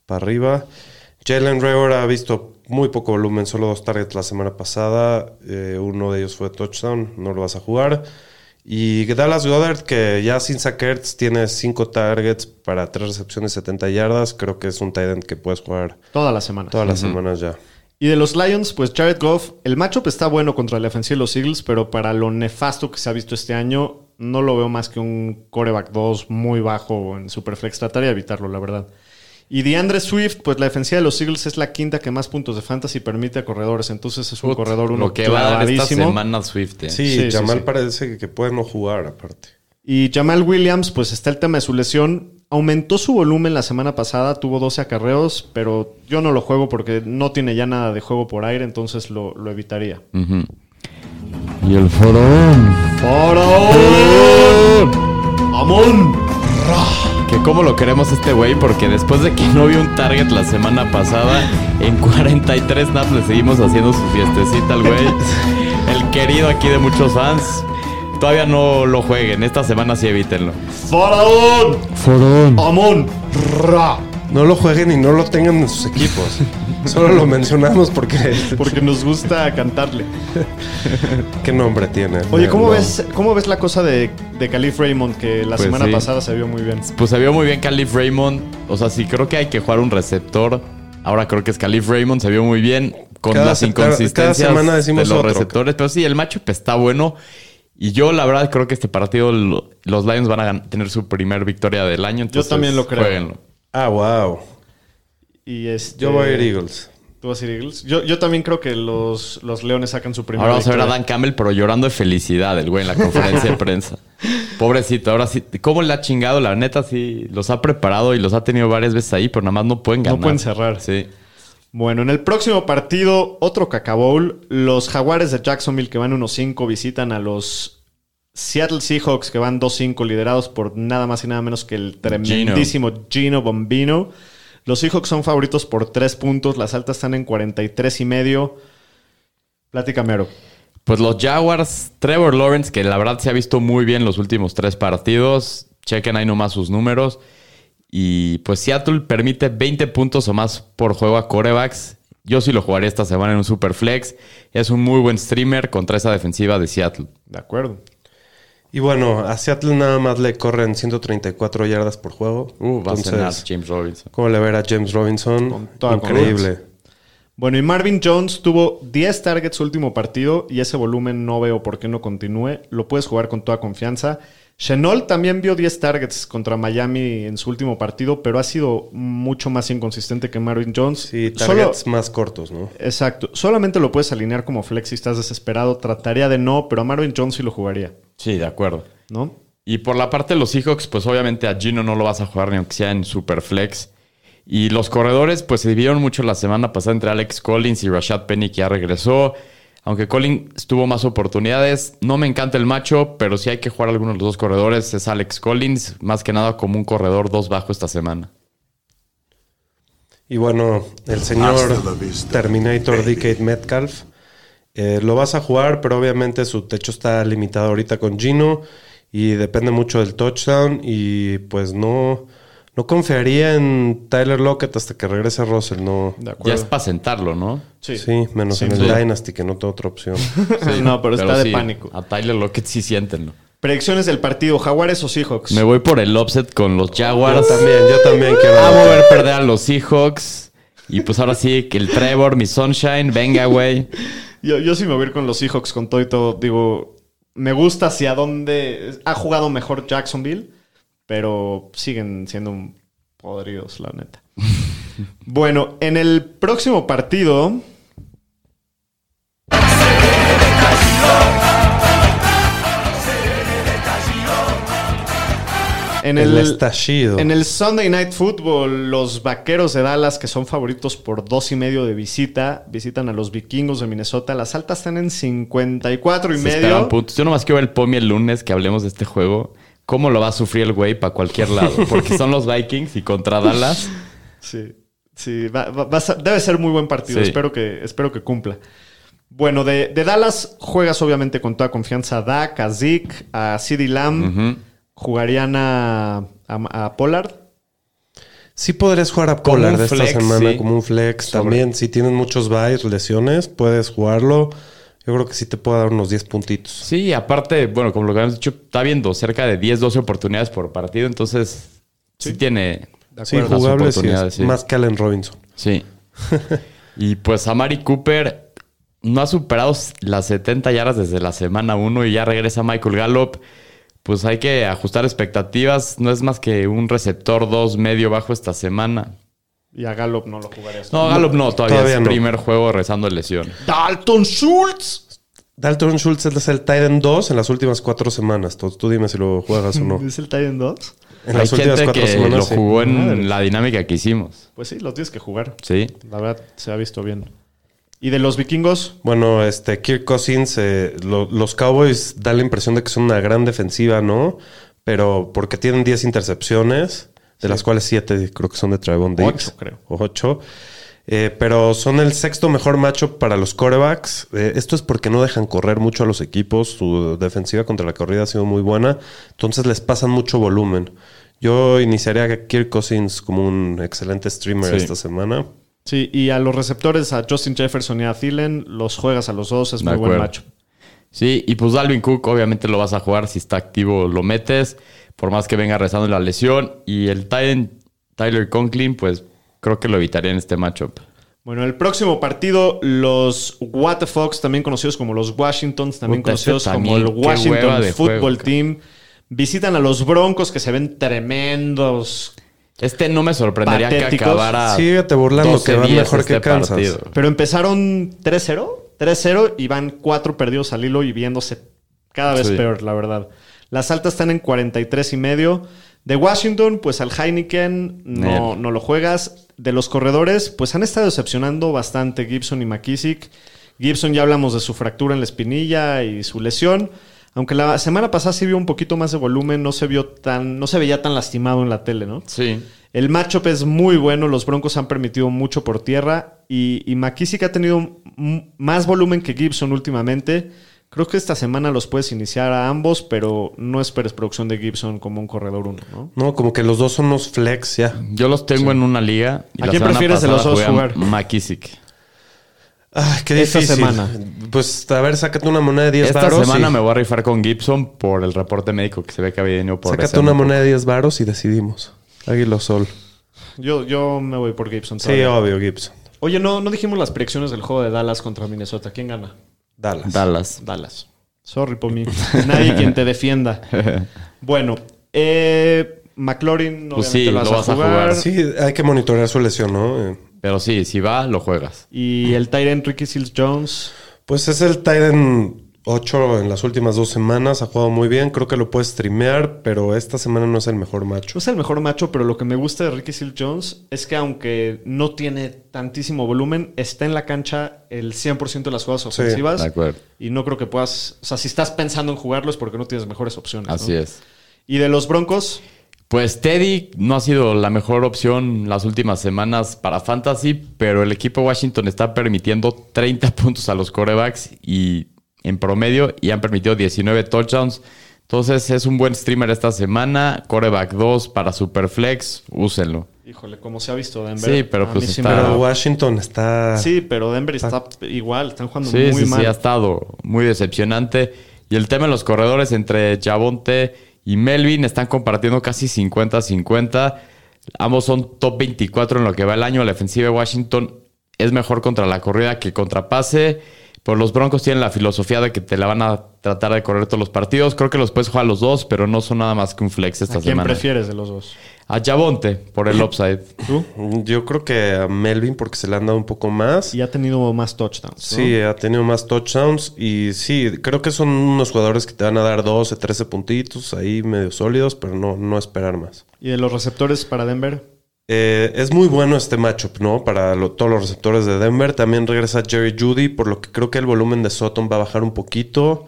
para arriba. Jalen Rager ha visto muy poco volumen, solo dos targets la semana pasada. Eh, uno de ellos fue touchdown, no lo vas a jugar. Y Dallas Goddard, que ya sin Sackers tiene cinco targets para tres recepciones, 70 yardas. Creo que es un tight end que puedes jugar Toda la semana. todas las semanas ya. Y de los Lions, pues Jared Goff, el matchup está bueno contra la defensiva de los Eagles, pero para lo nefasto que se ha visto este año, no lo veo más que un coreback 2 muy bajo en Superflex. Trataría de evitarlo, la verdad. Y DeAndre Swift, pues la defensiva de los Eagles es la quinta que más puntos de fantasy permite a corredores, entonces es un corredor uno Lo que va a dar esta semana Swift. eh. Sí, Jamal sí. parece que puede no jugar aparte. Y Jamal Williams, pues está el tema de su lesión. aumentó su volumen la semana pasada, tuvo 12 acarreos, pero yo no lo juego porque no tiene ya nada de juego por aire, entonces lo, lo evitaría. Y el faraón. ¡Amón! Que cómo lo queremos este güey, porque después de que no vio un target la semana pasada, en 43 snaps le seguimos haciendo su fiestecita al güey. El querido aquí de muchos fans. Todavía no lo jueguen, esta semana sí evítenlo. ¡Faraón! Faraón. ¡Amón! ¡Ra! No lo jueguen y no lo tengan en sus equipos. Solo lo mencionamos porque... Porque nos gusta cantarle. ¿Qué nombre tiene? Oye, ¿cómo No. ves, ¿cómo ves la cosa de, de Calif Raymond que la Pues semana sí. pasada se vio muy bien? Pues se vio muy bien Calif Raymond. O sea, sí creo que hay que jugar un receptor. Ahora creo que es Calif Raymond, se vio muy bien con Cada las inconsistencias cada semana decimos de los otro. receptores. Pero sí, el matchup está bueno. Y yo, la verdad, creo que este partido lo- los Lions van a tener su primer victoria del año. entonces, también lo creo. jueguenlo. Ah, wow. Y este, Yo voy a ir Eagles. ¿Tú vas a ir Eagles? Yo, yo también creo que los, los Leones sacan su primera Ahora vamos a ver a. Dan Campbell, pero llorando de felicidad, el güey, en la conferencia de prensa. Pobrecito, ahora sí, ¿cómo le ha chingado? La neta, sí, los ha preparado y los ha tenido varias veces ahí, pero nada más no pueden No ganar. pueden cerrar. Sí. Bueno, en el próximo partido, otro Cacabowl. Los Jaguares de Jacksonville que van 1-5 visitan a los Seattle Seahawks que van 2-5 liderados por nada más y nada menos que el tremendísimo Gino Bombino. Los Seahawks son favoritos por 3 puntos. Las altas están en 43 y medio. Platícame, Aro. Pues los Jaguars, Trevor Lawrence, que la verdad se ha visto muy bien los últimos tres partidos. Chequen ahí nomás sus números. Y pues Seattle permite 20 puntos o más por juego a corebacks. Yo sí lo jugaría esta semana en un super flex. Es un muy buen streamer contra esa defensiva de Seattle. De acuerdo. Y bueno, a Seattle nada más le corren 134 yardas por juego. Uh, va a cenar Entonces, James Robinson. ¿cómo le ver a James Robinson? Con toda Increíble. Bueno, y Marvin Jones tuvo 10 targets su último partido y ese volumen no veo por qué no continúe. Lo puedes jugar con toda confianza. Chenol también vio 10 targets contra Miami en su último partido, pero ha sido mucho más inconsistente que Marvin Jones. Sí, Solo- targets más cortos, ¿no? exacto. Solamente lo puedes alinear como flex si estás desesperado. Trataría de no, pero a Marvin Jones sí lo jugaría, Sí, de acuerdo. ¿no? Y por la parte de los Seahawks, pues obviamente a Gino no lo vas a jugar ni aunque sea en Superflex. Y los corredores, pues se dividieron mucho la semana pasada entre Alex Collins y Rashad Penny, que ya regresó. Aunque Collins tuvo más oportunidades, no me encanta el macho, pero si hay que jugar alguno de los dos corredores, es Alex Collins, más que nada como un corredor dos bajo esta semana. Y bueno, el señor Terminator DK Metcalf. Eh, lo vas a jugar, pero obviamente su techo está limitado ahorita con Gino. Y depende mucho del touchdown. Y pues no, no confiaría en Tyler Lockett hasta que regrese Russell. No. De Ya es para sentarlo, ¿no? Sí. Sí, menos Sí, en el sí. Dynasty, que no tengo otra opción. no, pero está de sí, pánico. A Tyler Lockett sí siéntenlo. Predicciones del partido, Jaguares o Seahawks. Me voy por el offset con los yo Jaguars. también, yo también quiero. Amo ver perder a los Seahawks. Y pues ahora sí, que el Trevor, mi Sunshine, venga, güey. Yo, yo sí me voy a ir con los Seahawks con todo y todo. Digo, me gusta hacia dónde ha jugado mejor Jacksonville, pero siguen siendo podridos, la neta. bueno, en el próximo partido. En El el, estallido. en el Sunday Night Football, los vaqueros de Dallas, que son favoritos por dos y medio de visita, visitan a los vikingos de Minnesota. Las altas están en 54 y Se medio. puntos. Yo nomás quiero ver el Pomi el lunes que hablemos de este juego. ¿Cómo lo va a sufrir el güey para cualquier lado? Porque son los Vikings y contra Dallas. Sí, sí, va- va- va a ser- debe ser muy buen partido. Sí. Espero, que, espero que cumpla. Bueno, de, de Dallas juegas obviamente con toda confianza a Dak, a Zeke, a CeeDee Lamb. Ujú. Jugarían a, a- a Pollard. Sí podrías jugar a Como Pollard un esta semana sí. como un flex. Sobre. También, si tienes muchos byes, lesiones, puedes jugarlo. Yo creo que sí te puede dar unos 10 puntitos. Sí, aparte, bueno, como lo que habíamos dicho, está viendo cerca de 10, 12 oportunidades por partido. Entonces, sí, tiene. De Sí, jugable sí sí. Más que Allen Robinson. Sí. y pues a Mari Cooper no ha superado las 70 yardas desde la semana 1 y ya regresa Michael Gallup. Pues hay que ajustar expectativas. No es más que un receptor 2 medio bajo esta semana. Y a Gallup no lo jugarías. No, Gallup no, todavía, todavía es no. primer juego rezando lesión. Dalton Schultz. Dalton Schultz es el Titan 2 en las últimas cuatro semanas. Tú, tú dime si lo juegas o no. ¿Es el Titan 2? En Hay las últimas gente cuatro que semanas, lo sí. jugó en la dinámica que hicimos. Pues sí, lo tienes que jugar. Sí. La verdad, se ha visto bien. ¿Y de los vikingos? Bueno, este Kirk Cousins, eh, lo- los Cowboys da la impresión de que son una gran defensiva, ¿no? Pero porque tienen 10 intercepciones, de las cuales 7 creo que son de Trayvon Diggs. Ocho, creo. O 8. pero son el sexto mejor macho para los corebacks. Eh, esto es porque no dejan correr mucho a los equipos. Su defensiva contra la corrida ha sido muy buena. Entonces les pasan mucho volumen. Yo iniciaría a Kirk Cousins como un excelente streamer Sí. esta semana. Sí, y a los receptores, a Justin Jefferson y a Thielen, los juegas a los dos, es De muy buen macho. Sí, y pues Dalvin Cook obviamente lo vas a jugar. Si está activo, lo metes. Por más que venga rezando la lesión. Y el Titan, Tyler Conklin, pues creo que lo evitaría en este matchup. Bueno, el próximo partido, los What the Fox, también conocidos como los Washingtons, también Puta, conocidos este como el Washington Football juego. Team, visitan a los Broncos que se ven tremendos. Este no me sorprendería que acabara. Síguete burlando, que van 12-10 mejor que este Kansas. partido. Pero empezaron 3-0, 3-0 y van cuatro perdidos al hilo y viéndose cada vez Sí. peor, la verdad. Las altas están en 43 y medio. De Washington, pues al Heineken no, no lo juegas. De los corredores, pues han estado decepcionando bastante Gibson y McKissick. Gibson ya hablamos de su fractura en la espinilla y su lesión. Aunque la semana pasada sí vio un poquito más de volumen, no se vio tan, no se veía tan lastimado en la tele, ¿no? Sí. El matchup es muy bueno, los Broncos han permitido mucho por tierra y, y McKissick ha tenido más volumen que Gibson últimamente. Creo que esta semana los puedes iniciar a ambos, pero no esperes producción de Gibson como un corredor uno, ¿no? No, como que los dos son unos flex ya. Yo los tengo en una liga. Y ¿A la quién prefieres de los dos jugar? McKissick. Ay, qué Esta difícil. semana. Pues a ver, sácate una moneda de 10 Esta varos. semana y- me voy a rifar con Gibson por el reporte médico que se ve que había venido por Sácate una moneda de 10 varos y decidimos. Águila Sol. Yo, yo me voy por Gibson. Sí, todavía. obvio, Gibson. Oye, no, no dijimos las predicciones del juego de Dallas contra Minnesota. ¿Quién gana? Dallas. Dallas. Dallas. Sorry por mí. Nadie quien te defienda. Bueno, eh, McLaurin Pues obviamente sí, lo vas, lo a vas a jugar. jugar. Sí, hay que monitorear su lesión, ¿no? Pero sí, si va, lo juegas. Y el Tyrant Ricky Seals Jones. Pues es el Titan 8 en las últimas dos semanas. Ha jugado muy bien. Creo que lo puedes streamear, pero esta semana no es el mejor macho. No es el mejor macho, pero lo que me gusta de Ricky Seals Jones es que aunque no tiene tantísimo volumen, está en la cancha el 100% de las jugadas ofensivas. De acuerdo. Y no creo que puedas. O sea, si estás pensando en jugarlo es porque no tienes mejores opciones. Así ¿no? es. Y de los Broncos, Pues Teddy no ha sido la mejor opción las últimas semanas para Fantasy, pero el equipo Washington está permitiendo 30 puntos a los corebacks y en promedio y han permitido 19 touchdowns. Entonces es un buen streamer esta semana. Coreback 2 para Superflex, úsenlo. híjole, como se ha visto Denver. Sí, pero pues sí está- Pero Washington está. Sí, pero Denver está igual, están jugando Sí, muy sí, mal. sí, ha estado muy decepcionante. Y el tema de los corredores entre Javonte y Melvin están compartiendo casi 50-50. Ambos son top 24 en lo que va el año. La defensiva de Washington es mejor contra la corrida que contra pase. Pero los Broncos tienen la filosofía de que te la van a tratar de correr todos los partidos. Creo que los puedes jugar los dos, pero no son nada más que un flex esta ¿A quién semana. prefieres de los dos? A Javonte por el upside. ¿Tú? Yo creo que a Melvin porque se le han dado un poco más. Y ha tenido más touchdowns. ¿no? Sí, ha tenido más touchdowns y sí, creo que son unos jugadores que te van a dar 12, 13 puntitos ahí medio sólidos, pero no, no esperar más. ¿Y de los receptores para Denver? Eh, es muy bueno este matchup, ¿no? Para todos los receptores de Denver. También regresa Jerry Judy, por lo que creo que el volumen de Sutton va a bajar un poquito.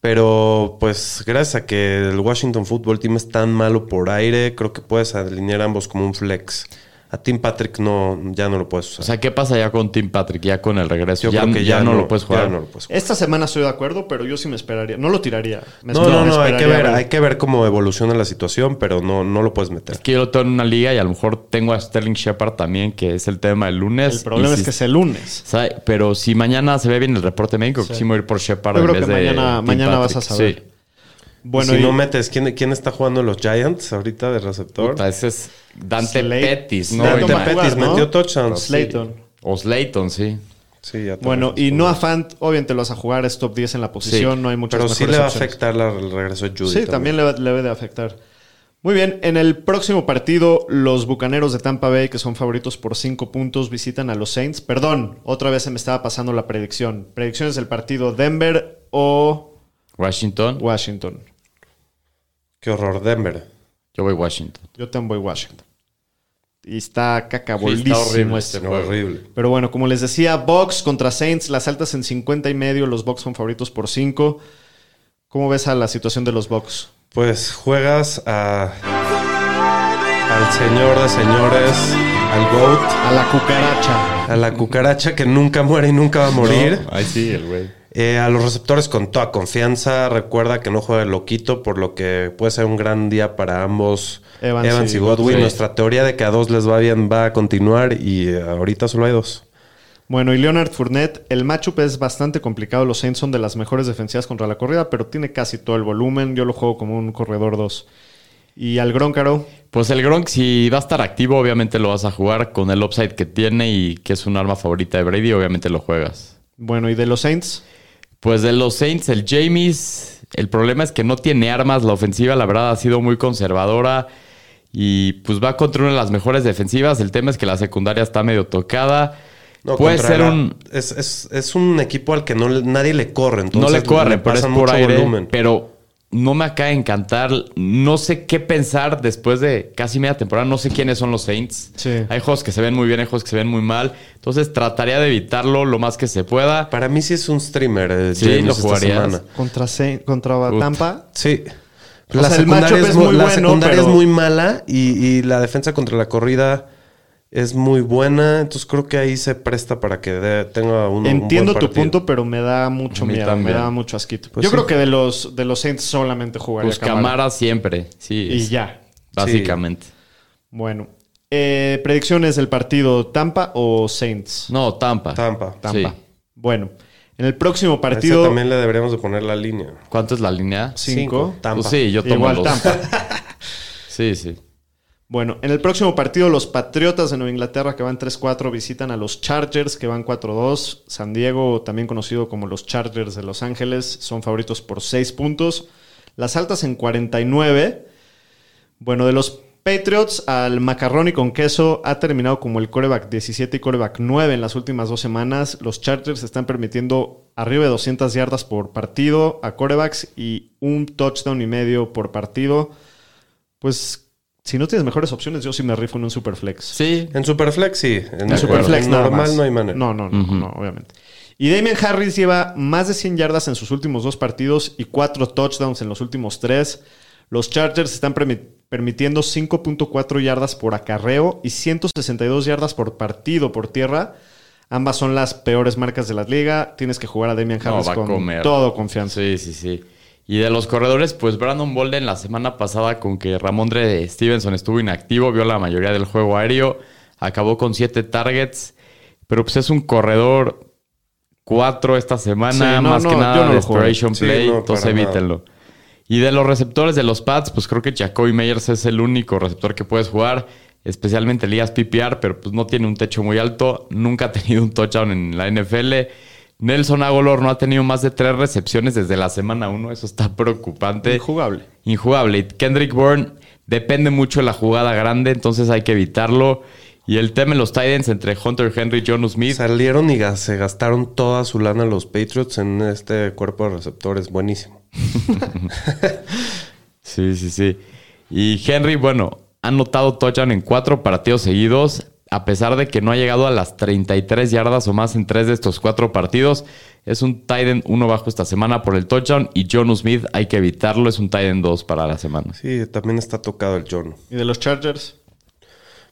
Pero pues gracias a que el Washington Football Team es tan malo por aire, creo que puedes alinear ambos como un flex. A Tim Patrick no, ya no lo puedes usar. O sea, ¿qué pasa ya con Tim Patrick? Ya con el regreso. Yo ya, creo que ya no, lo puedes ya jugar. no lo puedes jugar. Esta semana estoy de acuerdo, pero yo sí me esperaría. No lo tiraría. Me No, no, no, hay que ver, hay que ver cómo evoluciona la situación, pero no, no lo puedes meter. Es que yo lo tengo en una liga y a lo mejor tengo a Sterling Shepard también, que es el tema del lunes. El problema Y es que es el lunes. ¿sabe? Pero si mañana se ve bien el reporte médico, sí, me voy a ir por Shepard Yo en creo vez que de mañana, Tim mañana vas a saber. Sí. Bueno, si y no metes, ¿quién, ¿quién está jugando los Giants ahorita de receptor? Puta, ese es Dante Slate- Pettis, ¿no? Dante Ahorita- Pettis, ¿no? metió touchdowns. Slayton. O Slayton, sí. Sí, ya Bueno, y. Noah Fant, obviamente lo vas a jugar, es top 10 en la posición, Sí, no hay muchas Pero sí le va a afectar la- el regreso de Judy. Sí, también le, va- le debe de afectar. Muy bien, en el próximo partido, los Bucaneros de Tampa Bay, que son favoritos por 5 puntos, visitan a los Saints. Perdón, otra vez se me estaba pasando la predicción. Predicciones del partido Denver o Washington. Washington. Qué horror, Denver. Yo voy Washington. Yo también voy Washington. Y está Sí, está cacabolísimo horrible este No, horrible. Pero bueno, como les decía, Bucks contra Saints, las altas en 50 y medio, los Bucks son favoritos por 5. ¿Cómo ves a la situación de los Bucks? Pues juegas a, al señor de señores, al GOAT, A la cucaracha. a la cucaracha que nunca muere y nunca va a morir. Ay, sí, el güey. Eh, a los receptores con toda confianza. Recuerda que no juega el loquito, por lo que puede ser un gran día para ambos. Evans Evans, y y Godwin. Godwin. Nuestra teoría de que a dos les va bien va a continuar y eh, ahorita solo hay dos. Bueno, y Leonard Fournette, el matchup es bastante complicado. Los Saints son de las mejores defensivas contra la corrida, pero tiene casi todo el volumen. Yo lo juego como un corredor 2. Y al Gronkaro, Pues el Gronk, si va a estar activo, obviamente lo vas a jugar con el upside que tiene y que es un arma favorita de Brady, obviamente lo juegas. bueno, y de los Saints, Pues de los Saints, el James, el problema es que no tiene armas. La ofensiva, la verdad, ha sido muy conservadora. Y pues va contra una de las mejores defensivas. El tema es que la secundaria está medio tocada. No, Puede ser la- un. Es, es- es un equipo al que no, nadie le corre. No Entonces le corre, pero es por aire. volumen. Pero no me acaba de encantar. No sé qué pensar después de casi media temporada. No sé quiénes son los Saints. Sí. Hay juegos que se ven muy bien, hay juegos que se ven muy mal. Entonces trataría de evitarlo lo más que se pueda. Para mí sí es un streamer. eh, Sí, James lo semana. contra, Saint- contra Ut. Tampa, Sí. O la sea, el secundaria, es, es mu- muy la bueno, secundaria pero- es muy mala y, y la defensa contra la corrida es muy buena. Entonces creo que ahí se presta para que de- tenga un, un Entiendo buen tu punto, pero me da mucho miedo, me da mucho asquito. Pues Yo sí. creo que de los, de los Saints solamente jugaría Pues Camara. Camara siempre. Sí. Y ya. Básicamente. Bueno. Eh, predicciones del partido, ¿Tampa o Saints? No, Tampa. Tampa. Tampa. Sí. Bueno, en el próximo ese partido, también le deberíamos de poner la línea. ¿Cuánto es la línea? 5. Tampa. Pues sí, yo tomo Igual los. Tampa. Sí, sí. Bueno, en el próximo partido, los Patriotas de Nueva Inglaterra, que van 3-4, visitan a los Chargers, que van 4-2. San Diego, también conocido como los Chargers de Los Ángeles, son favoritos por 6 puntos. Las altas en 49. Bueno, de los Patriots al macarrón y con queso ha terminado como el coreback 17 y coreback 9 en las últimas dos semanas. Los Chargers están permitiendo arriba de 200 yardas por partido a corebacks y un touchdown y medio por partido. Pues si no tienes mejores opciones, yo sí me rifo en un Superflex. Sí. En Superflex sí. En, En Superflex en normal más. no hay manera. No, no, no, no, obviamente. Y Damian Harris lleva más de 100 yardas en sus últimos dos partidos y cuatro touchdowns en los últimos tres. Los Chargers están permi- permitiendo 5.4 yardas por acarreo y 162 yardas por partido por tierra. Ambas son las peores marcas de la liga. Tienes que jugar a Damian Harris con comer. todo confianza. Sí, sí, sí. Y de los corredores, pues Brandon Bolden la semana pasada con que Ramondre Stevenson estuvo inactivo, vio la mayoría del juego aéreo, acabó con siete targets, pero pues es un corredor cuatro esta semana, Sí, no, más no, que nada no desperation Sí, play, entonces nada. evítenlo. Y de los receptores de los Pats, pues creo que Jacoby Meyers es el único receptor que puedes jugar, especialmente en ligas PPR, pero pues no tiene un techo muy alto, nunca ha tenido un touchdown en la NFL. Nelson Agolor no ha tenido más de tres recepciones desde la semana 1, eso está preocupante. Injugable. Injugable. Kendrick Bourne depende mucho de la jugada grande, entonces hay que evitarlo. Y el tema en los Titans entre Hunter Henry y John Smith. Salieron y se gastaron toda su lana los Patriots en este cuerpo de receptores. Buenísimo. Sí, sí, sí. Y Henry, bueno, ha notado touchdown en cuatro partidos seguidos, a pesar de que no ha llegado a las 33 yardas o más en tres de estos cuatro partidos. Es un Titan uno bajo esta semana por el touchdown y John Smith hay que evitarlo, es un Titan 2 para la semana. Sí, también está tocado el John. ¿Y de los Chargers?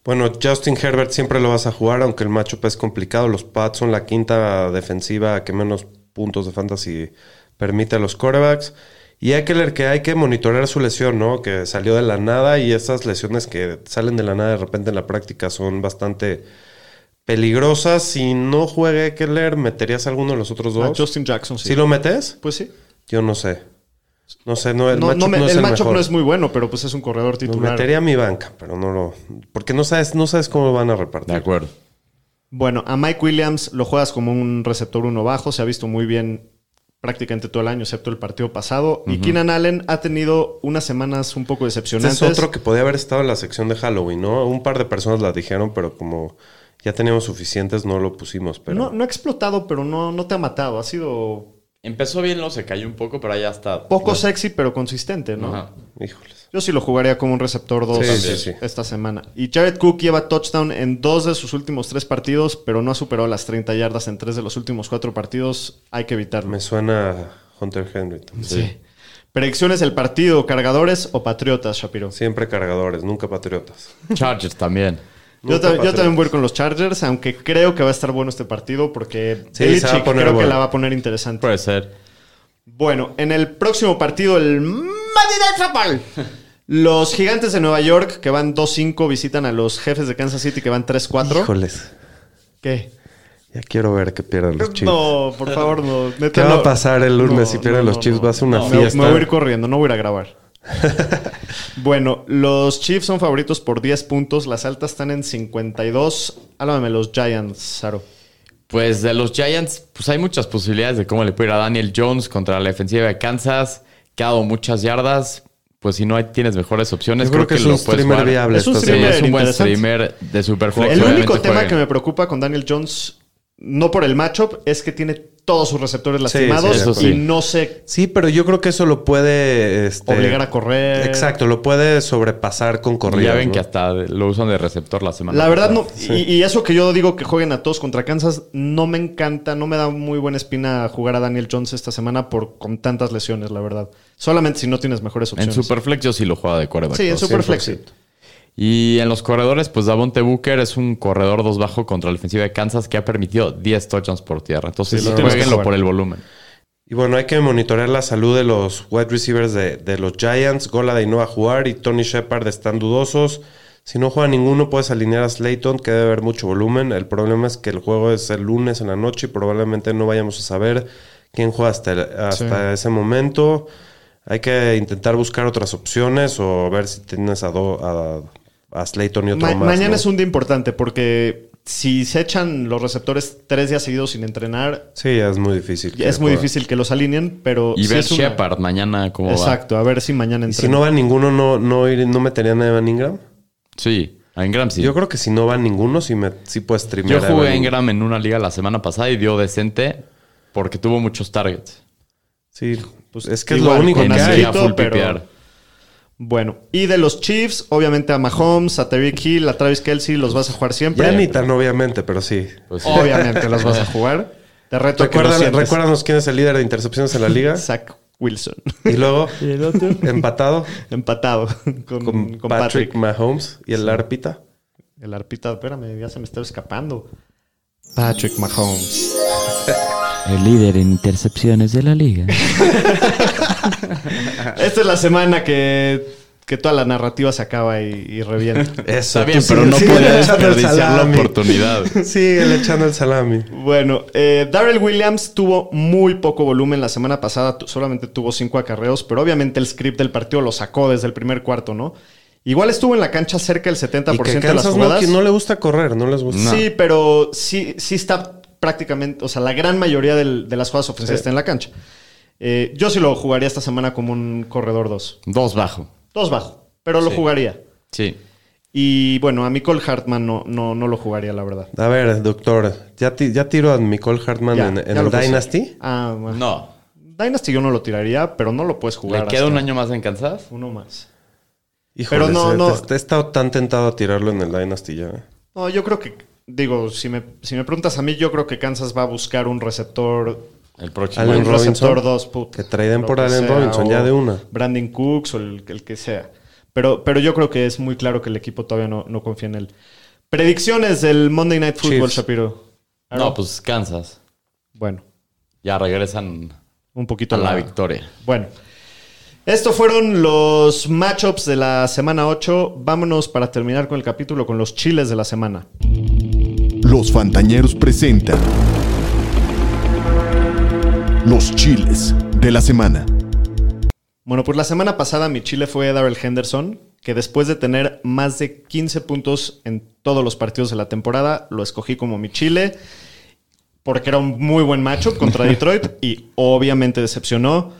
Bueno, Justin Herbert siempre lo vas a jugar, aunque el matchup es complicado. Los Pats son la quinta defensiva que menos puntos de fantasy permite a los quarterbacks. Y Eckler, que hay que monitorear su lesión, ¿no? Que salió de la nada y esas lesiones que salen de la nada de repente en la práctica son bastante peligrosas. Si no juega Eckler, ¿meterías a alguno de los otros Ah, dos? Justin Jackson, sí. ¿Sí lo metes? Pues sí. Yo no sé. No sé, no, el No, matchup no me- no es el, el, matchup mejor. no es muy bueno, pero pues es un corredor Lo titular. metería a mi banca, pero no lo... Porque no sabes, no sabes cómo lo van a De repartir. acuerdo. Bueno, a Mike Williams lo juegas como un receptor uno bajo. Se ha visto muy bien prácticamente todo el año, excepto el partido pasado. Y Keenan Allen ha tenido unas semanas un poco Este decepcionantes. es otro que podía haber estado en la sección de Halloween, ¿no? Un par de personas la dijeron, pero como ya teníamos suficientes, no lo pusimos. Pero no, no ha explotado, pero no, no te ha matado. Ha sido Empezó bien, luego se cayó un poco, pero ya está. Poco sexy, pero consistente, ¿no? Ajá. Híjoles. Yo sí lo jugaría como un receptor 2 Sí, sí, sí. esta semana. Y Jared Cook lleva touchdown en dos de sus últimos tres partidos, pero no ha superado las 30 yardas en tres de los últimos cuatro partidos. Hay que evitarlo. Me suena a Hunter Henry. también. Sí. Predicciones del partido, cargadores o patriotas, Shapiro. Siempre cargadores, nunca patriotas. Chargers también. Yo, también voy con los Chargers, aunque creo que va a estar bueno este partido porque Sí, Belichick se va a poner creo que la va a poner interesante. Puede ser. Bueno, en el próximo partido, el Monday. Los gigantes de Nueva York, que van 2-5, visitan a los jefes de Kansas City, que van 3-4. Híjoles. ¿Qué? Ya quiero ver que pierdan los Chiefs. No, por favor, no. Neta, ¿Qué va no. a pasar el lunes No, si pierden no, los Chiefs? Va a ser una No, me- fiesta. Me voy a ir corriendo, no voy a ir a grabar. bueno, los Chiefs son favoritos por 10 puntos. Las altas están en 52. Háblame los Giants, Saro. Pues de los Giants, pues hay muchas posibilidades de cómo le puede ir a Daniel Jones contra la defensiva de Kansas, que ha dado muchas yardas. Pues si no hay, tienes mejores opciones, Yo creo que es un lo viable Es un Sí, es un buen streamer de Superflex. El único tema jueguen. que me preocupa con Daniel Jones, no por el matchup, es que tiene todos sus receptores lastimados sí, y sí. no sé Sí, pero yo creo que eso lo puede... este, obligar a correr. Exacto, lo puede sobrepasar con corridas. ya ven ¿no? que hasta lo usan de receptor la semana. La verdad pasada. no, y, y eso que yo digo que jueguen a todos contra Kansas, no me encanta, no me da muy buena espina jugar a Daniel Jones esta semana por con tantas lesiones, la verdad. Solamente si no tienes mejores En opciones. Superflex yo sí lo juego de quarterback. sí, en. Superflex. sí. Y en los corredores, pues Davonte Booker es un corredor dos bajo contra la defensiva de Kansas que ha permitido 10 touchdowns por tierra. Entonces, Sí, jueguenlo por el volumen. Y bueno, hay que monitorear la salud de los wide receivers de, de los Giants. Goladay no va a jugar y Tony Shepard están dudosos. Si no juega ninguno, puedes alinear a Slayton, que debe haber mucho volumen. El problema es que el juego es el lunes en la noche y probablemente no vayamos a saber quién juega hasta, el- hasta ese momento. Hay que intentar buscar otras opciones o ver si tienes a, do- a, a Slayton y otro Ma- más. mañana ¿no? es un día importante porque si se echan los receptores tres días seguidos sin entrenar, Sí, es muy difícil. es muy difícil que los alineen, pero Y sí ver es una- Shepard mañana cómo Exacto, a ver si mañana Y si no va ninguno, ¿no, no, ir- no meterían a Evan Ingram? Sí, a Ingram sí. Yo creo que si no va ninguno, sí, me, sí puedes Yo streamear. a jugué a Evan Ingram en una liga la semana pasada y dio decente porque tuvo muchos targets. Sí, Pues es que es lo único que hay. pero- PPR. Bueno, y de los Chiefs, obviamente a Mahomes, a Tyreek Hill, a Travis Kelsey, los vas a jugar siempre. Ya ni tan obviamente, pero sí. Pues, Obviamente los vas a jugar. Te reto que Recuerda, sientes. recuérdanos quién es el líder de intercepciones en la liga. Zach Wilson. y luego, empatado Empatado con, con, con Patrick, Patrick. Mahomes y el Arpita. El arpita, espérame, ya se me está escapando. Patrick Mahomes. el líder en intercepciones de la liga. Esta es la semana que, que toda la narrativa se acaba y, y revienta. Eso. Está bien, pero no el desperdiciar la oportunidad. Sigue echando el salami. Bueno, eh, Darrell Williams tuvo muy poco volumen la semana pasada, solamente tuvo cinco acarreos, pero obviamente el script del partido lo sacó desde el primer cuarto, ¿no? Igual estuvo en la cancha cerca del 70% Y que de las no, jugadas. que no le gusta correr, no les gusta. Sí, pero sí, sí está prácticamente, o sea, la gran mayoría del- de las jugadas ofensivas está en la cancha. Eh, yo sí lo jugaría esta semana como un corredor 2. Dos bajo. Dos bajo, pero lo jugaría. Sí. Y bueno, a Nicole Hartman no, no, no lo jugaría, la verdad. A ver, doctor, ¿ya, ti- ya tiro a Nicole Hartman Ya, en, en ya el puse. Dynasty? Ah, bueno. No. Dynasty yo no lo tiraría, pero no lo puedes jugar. ¿Le queda hasta un año más en Kansas? Uno más. Híjole, Pero no, no. He estado tan tentado a tirarlo en el Dynasty ya. No, yo creo que, digo, si me, si me preguntas a mí, yo creo que Kansas va a buscar un receptor El próximo. Allen. Robinson. receptor 2. put, Que traden por que Allen sea, Robinson, ya de una. Brandon Cooks o el, el que sea. Pero, pero yo creo que es muy claro que el equipo todavía no, no confía en él. Predicciones del Monday Night Football, Chiefs. Shapiro. No, pues Kansas. Bueno, Ya regresan un poquito a la victoria. Bueno. Estos fueron los matchups de la semana 8. Vámonos para terminar con el capítulo con los chiles de la semana. Los Fantañeros presentan Los Chiles de la Semana. Bueno, pues la semana pasada mi chile fue Darrell Henderson, que después de tener más de 15 puntos en todos los partidos de la temporada, lo escogí como mi chile, porque era un muy buen matchup contra Detroit y obviamente decepcionó.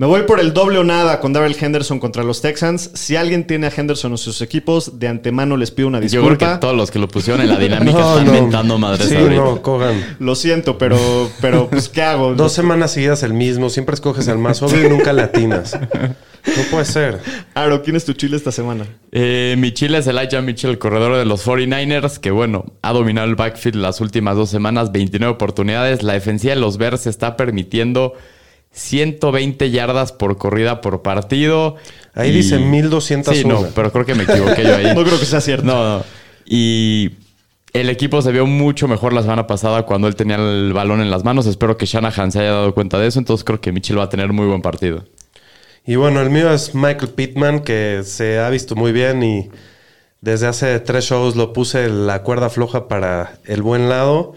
Me voy por el doble o nada con Darrell Henderson contra los Texans. Si alguien tiene a Henderson en sus equipos, de antemano les pido una Yo creo disculpa. que todos los que lo pusieron en la dinámica No, están no. mentando madres Sí, ahorita. no, Kogan. Lo siento, pero, pero pues, ¿qué hago? Dos semanas seguidas el mismo. Siempre escoges al más obvio y nunca le atinas. No puede ser. Aro, ¿quién es tu chile esta semana? Eh, mi chile es Elijah Mitchell, el corredor de los 49ers, que bueno, ha dominado el backfield las últimas dos semanas, 29 oportunidades. La defensiva de los Bears está permitiendo 120 yardas por corrida por partido. Ahí Y- dice 1201. Sí, no, pero creo que me equivoqué yo ahí. No creo que sea cierto. No, no. Y el equipo se vio mucho mejor la semana pasada cuando él tenía el balón en las manos. Espero que Shanahan se haya dado cuenta de eso. Entonces creo que Mitchell va a tener muy buen partido. Y bueno, el mío es Michael Pittman, que se ha visto muy bien y desde hace tres shows lo puse la cuerda floja para el buen lado.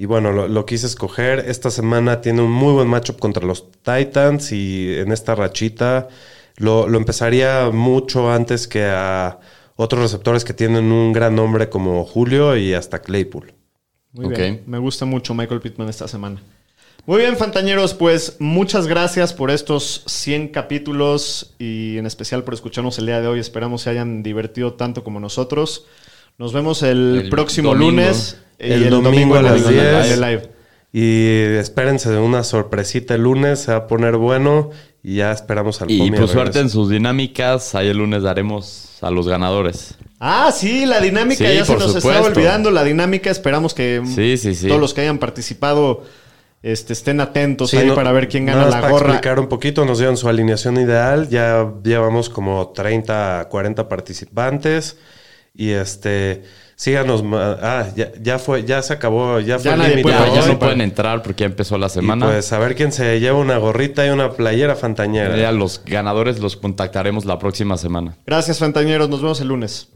Y bueno, lo, lo quise escoger. Esta semana tiene un muy buen matchup contra los Titans y en esta rachita lo, lo empezaría mucho antes que a otros receptores que tienen un gran nombre como Julio y hasta Claypool. Muy bien. Me gusta mucho Michael Pittman esta semana. Muy bien, Fantañeros, pues muchas gracias por estos 100 capítulos y en especial por escucharnos el día de hoy. Esperamos se hayan divertido tanto como nosotros. Nos vemos el, El próximo domingo. lunes. Y El domingo a en las el 10. live. Y espérense de una sorpresita el lunes, se va a poner bueno y ya esperamos al Y pues suerte en sus dinámicas. Ahí el lunes daremos a los ganadores. Ah, sí, la dinámica Sí, ya se nos estaba supuesto. olvidando. La dinámica, esperamos que Sí, sí, sí. todos los que hayan participado este, estén atentos Sí, ahí no- para ver quién nada gana más la para gorra. explicar un poquito, nos dieron su alineación ideal. Ya llevamos como 30, 40 participantes. Y este, síganos. Ah, ya, ya fue, ya se acabó, ya fue el nadie límite puede Ya, no participar. pueden entrar porque ya empezó la Y semana. pues a ver quién se lleva una gorrita y una playera fantañera. Ya los ganadores los contactaremos la próxima semana. Gracias, Fantañeros. Nos vemos el lunes.